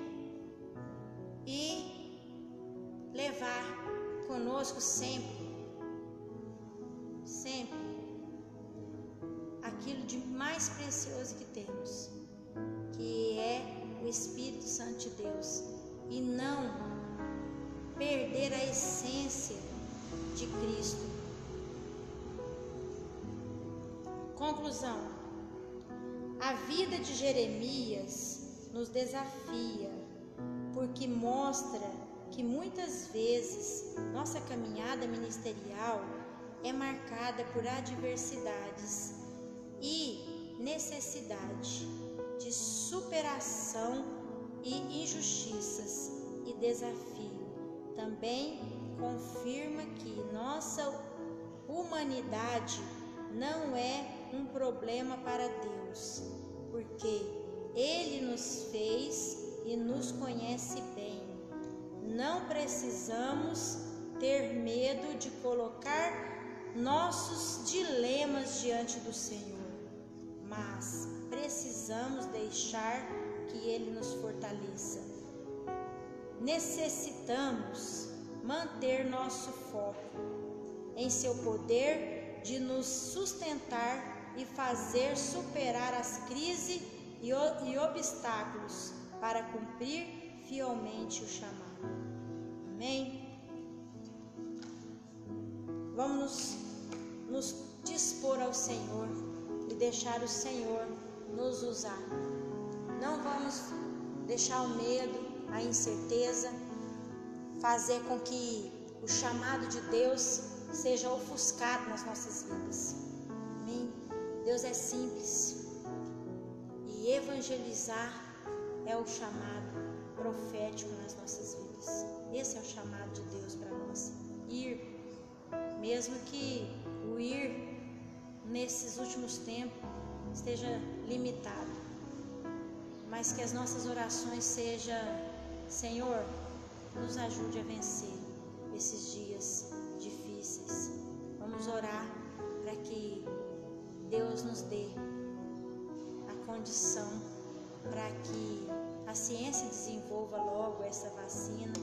E levar conosco sempre, sempre, aquilo de mais precioso que temos, que é o Espírito Santo de Deus, e não perder a essência de Cristo. Conclusão: a vida de Jeremias nos desafia, porque mostra que muitas vezes nossa caminhada ministerial é marcada por adversidades e necessidade de superação e injustiças e desafio. Também confirma que nossa humanidade não é um problema para Deus, porque Ele nos fez e nos conhece bem não precisamos ter medo de colocar nossos dilemas diante do Senhor, mas precisamos deixar que Ele nos fortaleça. Necessitamos manter nosso foco em Seu poder de nos sustentar e fazer superar as crises e, e obstáculos para cumprir fielmente o chamado. Amém? Vamos nos, nos dispor ao Senhor e deixar o Senhor nos usar. Não vamos deixar o medo, a incerteza, fazer com que o chamado de Deus seja ofuscado nas nossas vidas. Amém? Deus é simples e evangelizar é o chamado profético nas nossas vidas. Esse é o chamado de Deus para nós. Ir, mesmo que o ir nesses últimos tempos esteja limitado, mas que as nossas orações sejam: Senhor, nos ajude a vencer esses dias difíceis. Vamos orar para que Deus nos dê a condição para que a ciência desenvolva logo essa vacina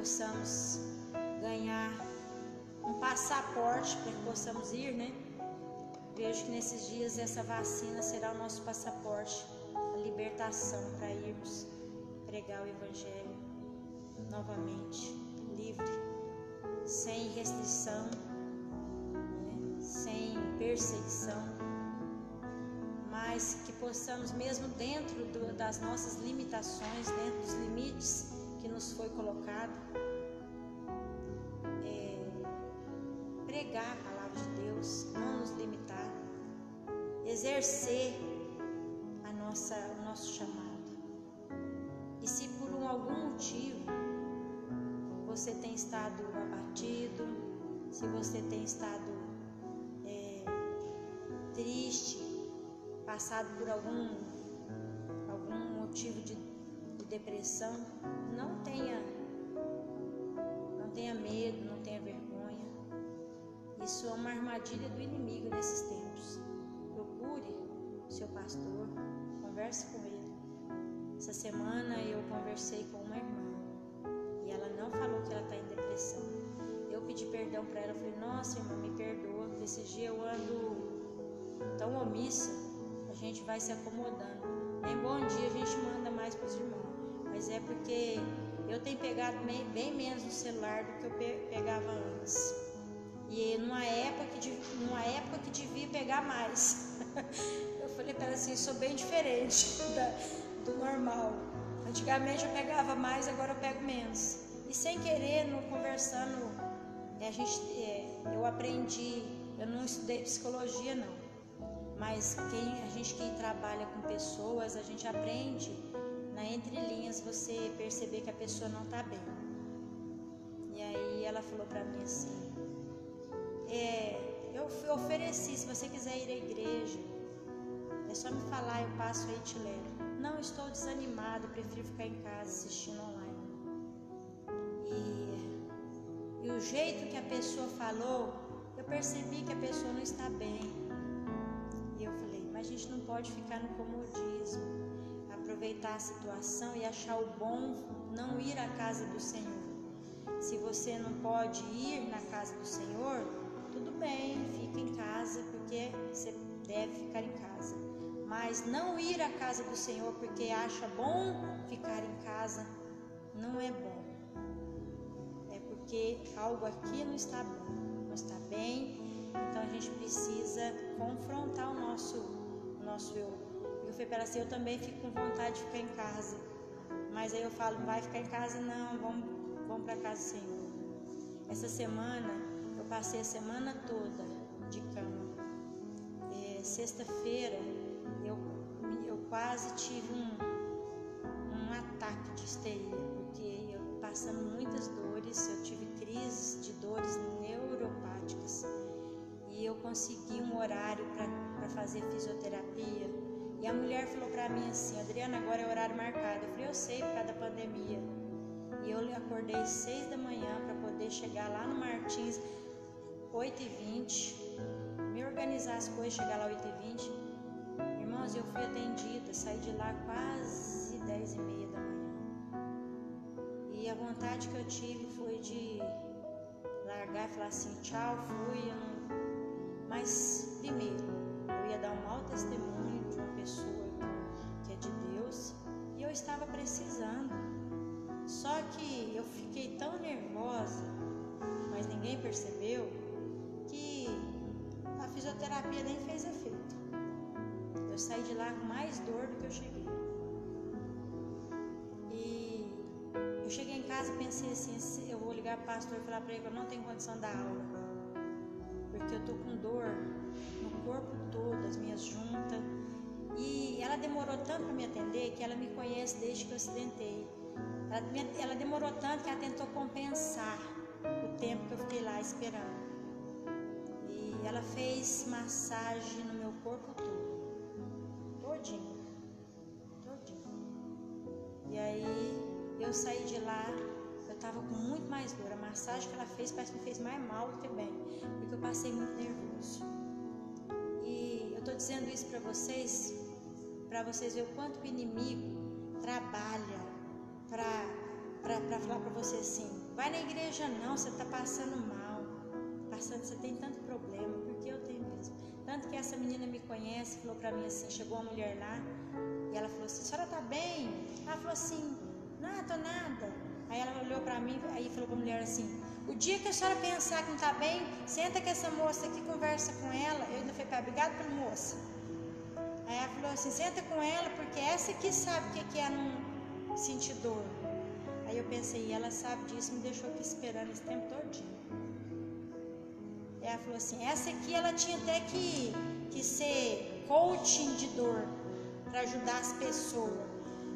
possamos ganhar um passaporte para que possamos ir, né? Vejo que nesses dias essa vacina será o nosso passaporte, a libertação para irmos pregar o Evangelho novamente, livre, sem restrição, né? sem perseguição, mas que possamos, mesmo dentro do, das nossas limitações, dentro dos limites que nos foi colocado, estado abatido, se você tem estado é, triste, passado por algum, algum motivo de, de depressão, não tenha, não tenha medo, não tenha vergonha. Isso é uma armadilha do inimigo nesses tempos. Procure o seu pastor, converse com ele. Essa semana eu conversei com uma irmã Eu pedi perdão para ela, falei, nossa irmã, me perdoa, porque esse dia eu ando tão omissa, a gente vai se acomodando. Em bom dia a gente manda mais para os irmãos, mas é porque eu tenho pegado bem, bem menos no celular do que eu pe pegava antes. E numa época que, numa época que devia pegar mais. eu falei para ela assim, sou bem diferente da, do normal. Antigamente eu pegava mais, agora eu pego menos. E sem querer, no conversando, é, a gente, é, eu aprendi, eu não estudei psicologia não, mas quem, a gente que trabalha com pessoas, a gente aprende na entrelinhas você perceber que a pessoa não está bem. E aí ela falou para mim assim, é, eu ofereci, se você quiser ir à igreja, é só me falar, eu passo aí e te levo. Não estou desanimada, prefiro ficar em casa assistindo online. E, e o jeito que a pessoa falou, eu percebi que a pessoa não está bem. E eu falei, mas a gente não pode ficar no comodismo, aproveitar a situação e achar o bom não ir à casa do Senhor. Se você não pode ir na casa do Senhor, tudo bem, fica em casa, porque você deve ficar em casa mas não ir à casa do Senhor porque acha bom ficar em casa não é bom. Porque algo aqui não está bom, não está bem. Então a gente precisa confrontar o nosso, o nosso eu. Eu falei para ela assim, eu também fico com vontade de ficar em casa. Mas aí eu falo, vai ficar em casa não, vamos, vamos para casa Senhor. Essa semana, eu passei a semana toda de cama. É, Sexta-feira, eu, eu quase tive um, um ataque de histeria, passando muitas dores, eu tive crises de dores neuropáticas e eu consegui um horário para fazer fisioterapia. E a mulher falou para mim assim: Adriana, agora é horário marcado. Eu falei: Eu sei, por causa da pandemia. E eu acordei seis da manhã para poder chegar lá no Martins, 8h20, me organizar as coisas, chegar lá 8h20 irmãos, eu fui atendida, saí de lá quase dez e meia da manhã. A vontade que eu tive foi de largar e falar assim, tchau, fui. Não... Mas, primeiro, eu ia dar um mau testemunho de uma pessoa que é de Deus e eu estava precisando. Só que eu fiquei tão nervosa, mas ninguém percebeu, que a fisioterapia nem fez efeito saí de lá com mais dor do que eu cheguei. Eu cheguei em casa e pensei assim, eu vou ligar para o pastor e falar para ele que eu não tenho condição da aula. Porque eu tô com dor no corpo todo, as minhas juntas. E ela demorou tanto para me atender que ela me conhece desde que eu acidentei. Ela, ela demorou tanto que ela tentou compensar o tempo que eu fiquei lá esperando. E ela fez massagem eu saí de lá, eu tava com muito mais dor. A massagem que ela fez parece que me fez mais mal do que bem, porque eu passei muito nervoso. E eu tô dizendo isso para vocês, para vocês verem o quanto o inimigo trabalha para falar para você assim, vai na igreja não, você está passando mal. Passando, você tem tanto problema, porque eu tenho mesmo. Tanto que essa menina me conhece, falou para mim assim, chegou uma mulher lá, e ela falou assim, a senhora tá bem? Ela falou assim, não, tô nada. Aí ela olhou para mim, aí falou para a mulher assim, o dia que a senhora pensar que não tá bem, senta com essa moça aqui, conversa com ela. Eu ainda falei para obrigado pela moça. Aí ela falou assim, senta com ela, porque essa aqui sabe o que é não sentir dor. Aí eu pensei, ela sabe disso, me deixou aqui esperando esse tempo todinho. E ela falou assim, essa aqui ela tinha até que, que ser coaching de dor para ajudar as pessoas.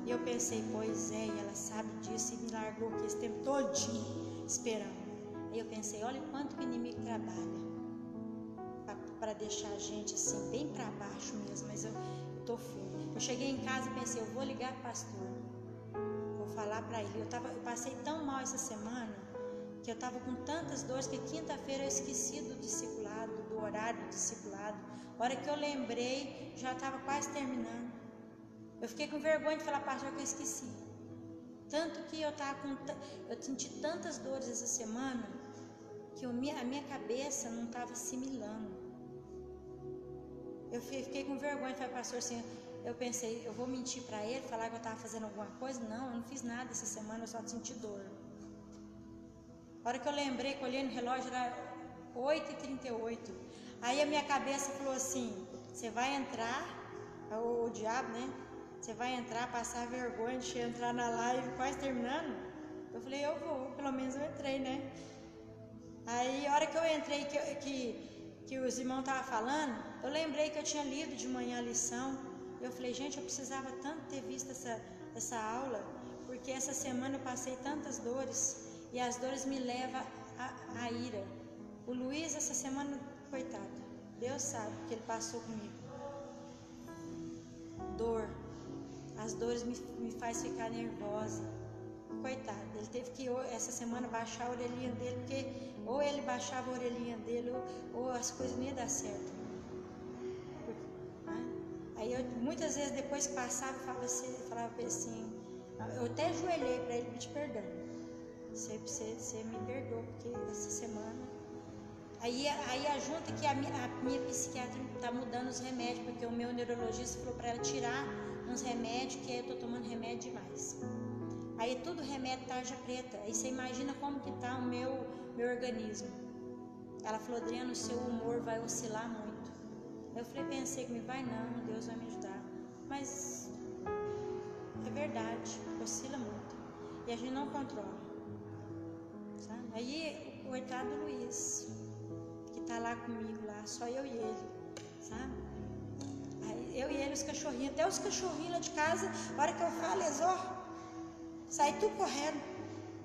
E eu pensei, pois é, ela sabe disso e me largou aqui esse tempo todinho esperando. Aí eu pensei, olha quanto que o inimigo trabalha para deixar a gente assim, bem para baixo mesmo, mas eu, tô firme. Eu cheguei em casa e pensei, eu vou ligar para pastor, vou falar para ele. Eu, tava, eu passei tão mal essa semana que eu estava com tantas dores que quinta-feira eu esqueci do discipulado, do horário do discipulado. A hora que eu lembrei, já estava quase terminando. Eu fiquei com vergonha de falar, pastor, que eu esqueci. Tanto que eu tava com. Eu senti tantas dores essa semana que a minha cabeça não estava assimilando. Eu fiquei com vergonha, falei, pastor, assim, eu pensei, eu vou mentir para ele, falar que eu estava fazendo alguma coisa? Não, eu não fiz nada essa semana, eu só senti dor. A hora que eu lembrei, que eu olhei no relógio, era 8h38. Aí a minha cabeça falou assim, você vai entrar, o, o diabo, né? Você vai entrar, passar vergonha de entrar na live quase terminando? Eu falei, eu vou, pelo menos eu entrei, né? Aí, a hora que eu entrei, que, que, que os irmãos estavam falando, eu lembrei que eu tinha lido de manhã a lição. Eu falei, gente, eu precisava tanto ter visto essa, essa aula, porque essa semana eu passei tantas dores e as dores me levam à ira. O Luiz, essa semana, coitado, Deus sabe o que ele passou comigo. Dor. As dores me, me faz ficar nervosa coitado, ele teve que essa semana baixar a orelhinha dele, porque ou ele baixava a orelhinha dele, ou, ou as coisas não iam dar certo. Né? Aí eu, muitas vezes depois que passava, falava assim, falava assim, eu até ajoelhei para ele pedir perdão. Você, você, você me perdoa, porque essa semana. Aí, aí a junta que a minha, a minha psiquiatra está mudando os remédios, porque o meu neurologista falou para ela tirar uns remédios, que eu estou tomando remédio demais. Aí tudo remédio tarja preta. Aí você imagina como que tá o meu, meu organismo. Ela falou, Adriana, o seu humor vai oscilar muito. Eu falei, pensei que me vai não, Deus vai me ajudar. Mas é verdade, oscila muito. E a gente não controla. Sabe? Aí o coitado Luiz, que tá lá comigo lá, só eu e ele, sabe? Aí, eu e ele, os cachorrinhos, até os cachorrinhos lá de casa, a hora que eu falo, eles, ó, Sai tudo correndo.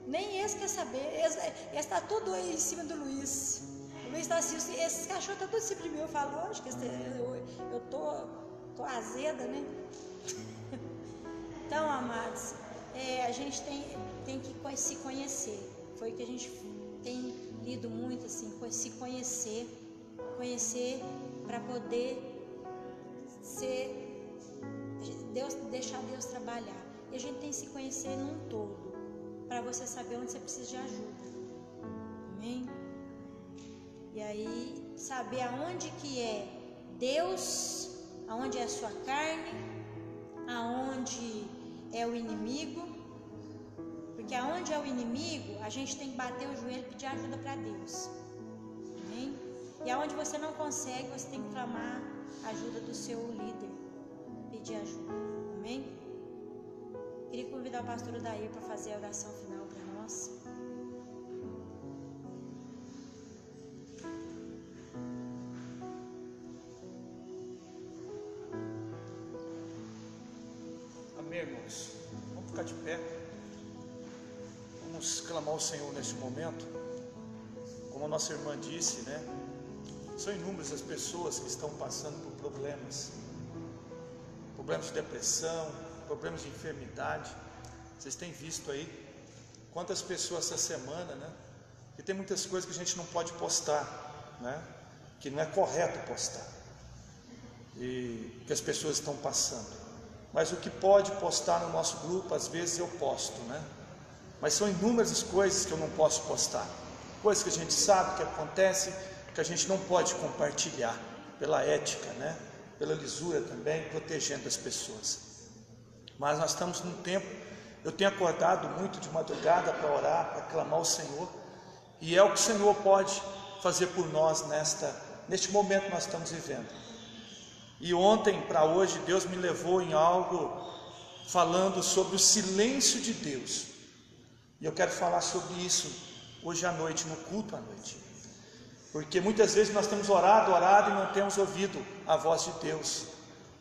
Nem esse quer saber. Esse está tudo aí em cima do Luiz. O Luiz está assim, esses cachorros estão tá tudo em cima de mim. Eu falo, lógico, eu, eu tô, tô azeda, né? então, amados, é, a gente tem, tem que se conhecer. Foi o que a gente tem lido muito, assim, se conhecer. Conhecer para poder ser. Deus, deixar Deus trabalhar. E a gente tem que se conhecer num todo, para você saber onde você precisa de ajuda. Amém? E aí, saber aonde que é Deus, aonde é a sua carne, aonde é o inimigo. Porque aonde é o inimigo, a gente tem que bater o joelho e pedir ajuda para Deus. Amém? E aonde você não consegue, você tem que clamar ajuda do seu líder. Pedir ajuda. Amém? Queria convidar o pastor Daí para fazer a oração final para nós. Amém, irmãos. Vamos ficar de pé. Vamos clamar ao Senhor neste momento. Como a nossa irmã disse, né? São inúmeras as pessoas que estão passando por problemas. Problemas de depressão, problemas de enfermidade. Vocês têm visto aí quantas pessoas essa semana, né? E tem muitas coisas que a gente não pode postar, né? Que não é correto postar. E que as pessoas estão passando. Mas o que pode postar no nosso grupo, às vezes eu posto, né? mas são inúmeras coisas que eu não posso postar. Coisas que a gente sabe que acontece, que a gente não pode compartilhar pela ética, né? Pela lisura também, protegendo as pessoas. Mas nós estamos num tempo, eu tenho acordado muito de madrugada para orar, para clamar ao Senhor, e é o que o Senhor pode fazer por nós nesta neste momento que nós estamos vivendo. E ontem para hoje Deus me levou em algo falando sobre o silêncio de Deus. E eu quero falar sobre isso hoje à noite, no culto à noite. Porque muitas vezes nós temos orado, orado e não temos ouvido a voz de Deus.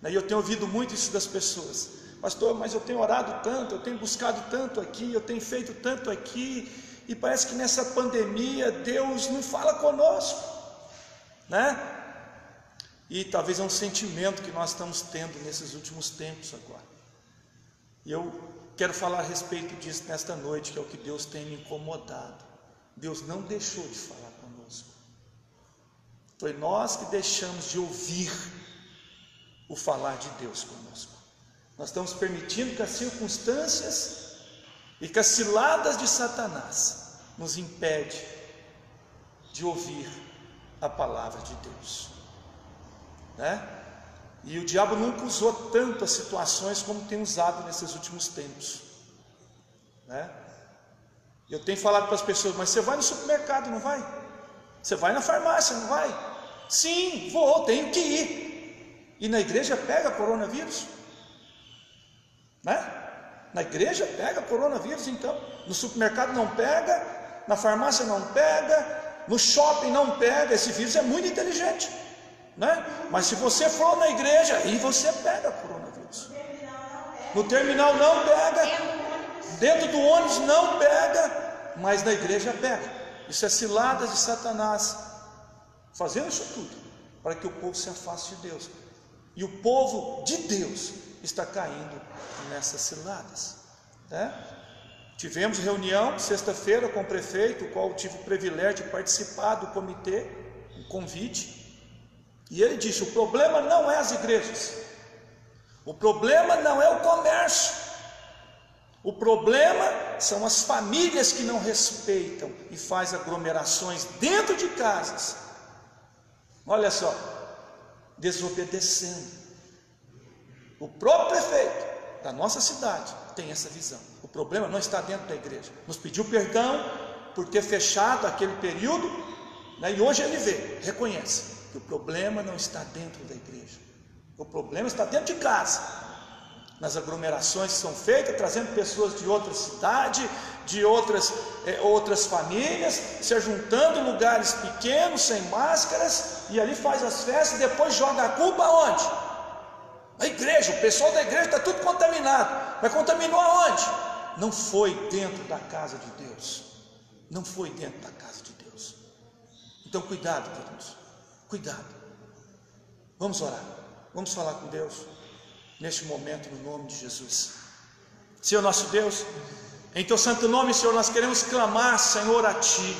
E eu tenho ouvido muito isso das pessoas. Pastor, mas eu tenho orado tanto, eu tenho buscado tanto aqui, eu tenho feito tanto aqui, e parece que nessa pandemia Deus não fala conosco, né? E talvez é um sentimento que nós estamos tendo nesses últimos tempos agora. E eu quero falar a respeito disso nesta noite, que é o que Deus tem me incomodado. Deus não deixou de falar. Foi nós que deixamos de ouvir o falar de Deus conosco. Nós estamos permitindo que as circunstâncias e que as ciladas de Satanás nos impede de ouvir a palavra de Deus. Né? E o diabo nunca usou tanto as situações como tem usado nesses últimos tempos. Né? Eu tenho falado para as pessoas, mas você vai no supermercado, não vai? Você vai na farmácia, não vai? Sim, vou, tenho que ir. E na igreja pega coronavírus? Né? Na igreja pega coronavírus, então. No supermercado não pega, na farmácia não pega, no shopping não pega. Esse vírus é muito inteligente né? Mas se você for na igreja, aí você pega coronavírus. No terminal não pega, dentro do ônibus não pega, mas na igreja pega. Isso é ciladas de Satanás, fazendo isso tudo para que o povo se afaste de Deus. E o povo de Deus está caindo nessas ciladas. Né? Tivemos reunião sexta-feira com o prefeito, o qual tive o privilégio de participar do comitê, um convite. E ele disse: o problema não é as igrejas, o problema não é o comércio, o problema são as famílias que não respeitam e faz aglomerações dentro de casas. Olha só, desobedecendo. O próprio prefeito da nossa cidade tem essa visão. O problema não está dentro da igreja. Nos pediu perdão por ter fechado aquele período, né, e hoje ele vê, reconhece que o problema não está dentro da igreja, o problema está dentro de casa, nas aglomerações que são feitas, trazendo pessoas de outra cidade, de outras, eh, outras famílias, se juntando em lugares pequenos, sem máscaras, e ali faz as festas e depois joga a culpa onde? Na igreja, o pessoal da igreja está tudo contaminado, mas contaminou aonde? Não foi dentro da casa de Deus, não foi dentro da casa de Deus. Então, cuidado, queridos. Cuidado. Vamos orar. Vamos falar com Deus neste momento, no nome de Jesus. Senhor nosso Deus, em teu santo nome, Senhor, nós queremos clamar, Senhor, a Ti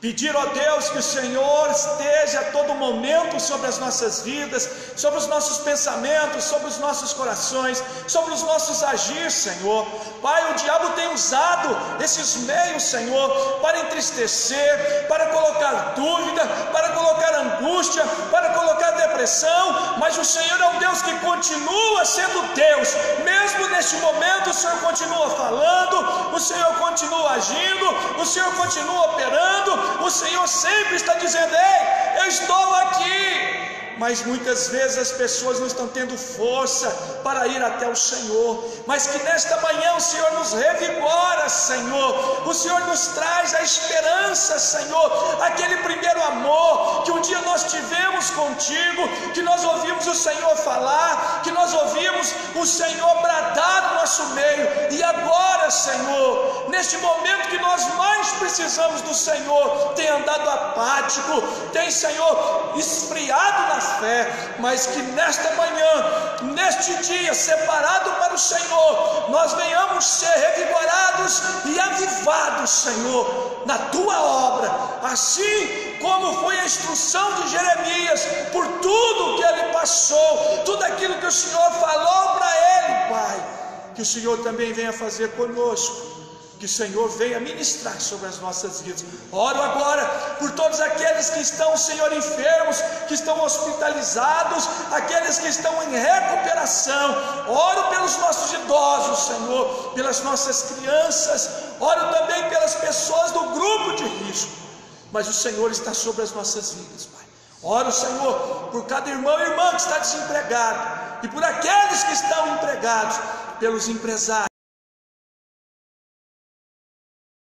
Pedir, ó Deus, que o Senhor esteja a todo momento sobre as nossas vidas, sobre os nossos pensamentos, sobre os nossos corações, sobre os nossos agir, Senhor. Pai, o diabo tem usado esses meios, Senhor, para entristecer, para colocar dúvida, para colocar angústia, para colocar depressão, mas o Senhor é um Deus que continua sendo Deus, mesmo neste momento, o Senhor continua falando, o Senhor continua agindo, o Senhor continua operando o Senhor sempre está dizendo: Ei, eu estou aqui mas muitas vezes as pessoas não estão tendo força para ir até o Senhor, mas que nesta manhã o Senhor nos revigora, Senhor, o Senhor nos traz a esperança, Senhor, aquele primeiro amor que um dia nós tivemos contigo, que nós ouvimos o Senhor falar, que nós ouvimos o Senhor bradar no nosso meio, e agora, Senhor, neste momento que nós mais precisamos do Senhor, tem andado apático, tem, Senhor, esfriado na fé, mas que nesta manhã, neste dia separado para o Senhor, nós venhamos ser revigorados e avivados, Senhor, na tua obra, assim como foi a instrução de Jeremias, por tudo que ele passou, tudo aquilo que o Senhor falou para ele, Pai, que o Senhor também venha fazer conosco que o Senhor venha ministrar sobre as nossas vidas. Oro agora por todos aqueles que estão, Senhor, enfermos, que estão hospitalizados, aqueles que estão em recuperação. Oro pelos nossos idosos, Senhor, pelas nossas crianças. Oro também pelas pessoas do grupo de risco. Mas o Senhor está sobre as nossas vidas, Pai. Oro, Senhor, por cada irmão e irmã que está desempregado e por aqueles que estão empregados, pelos empresários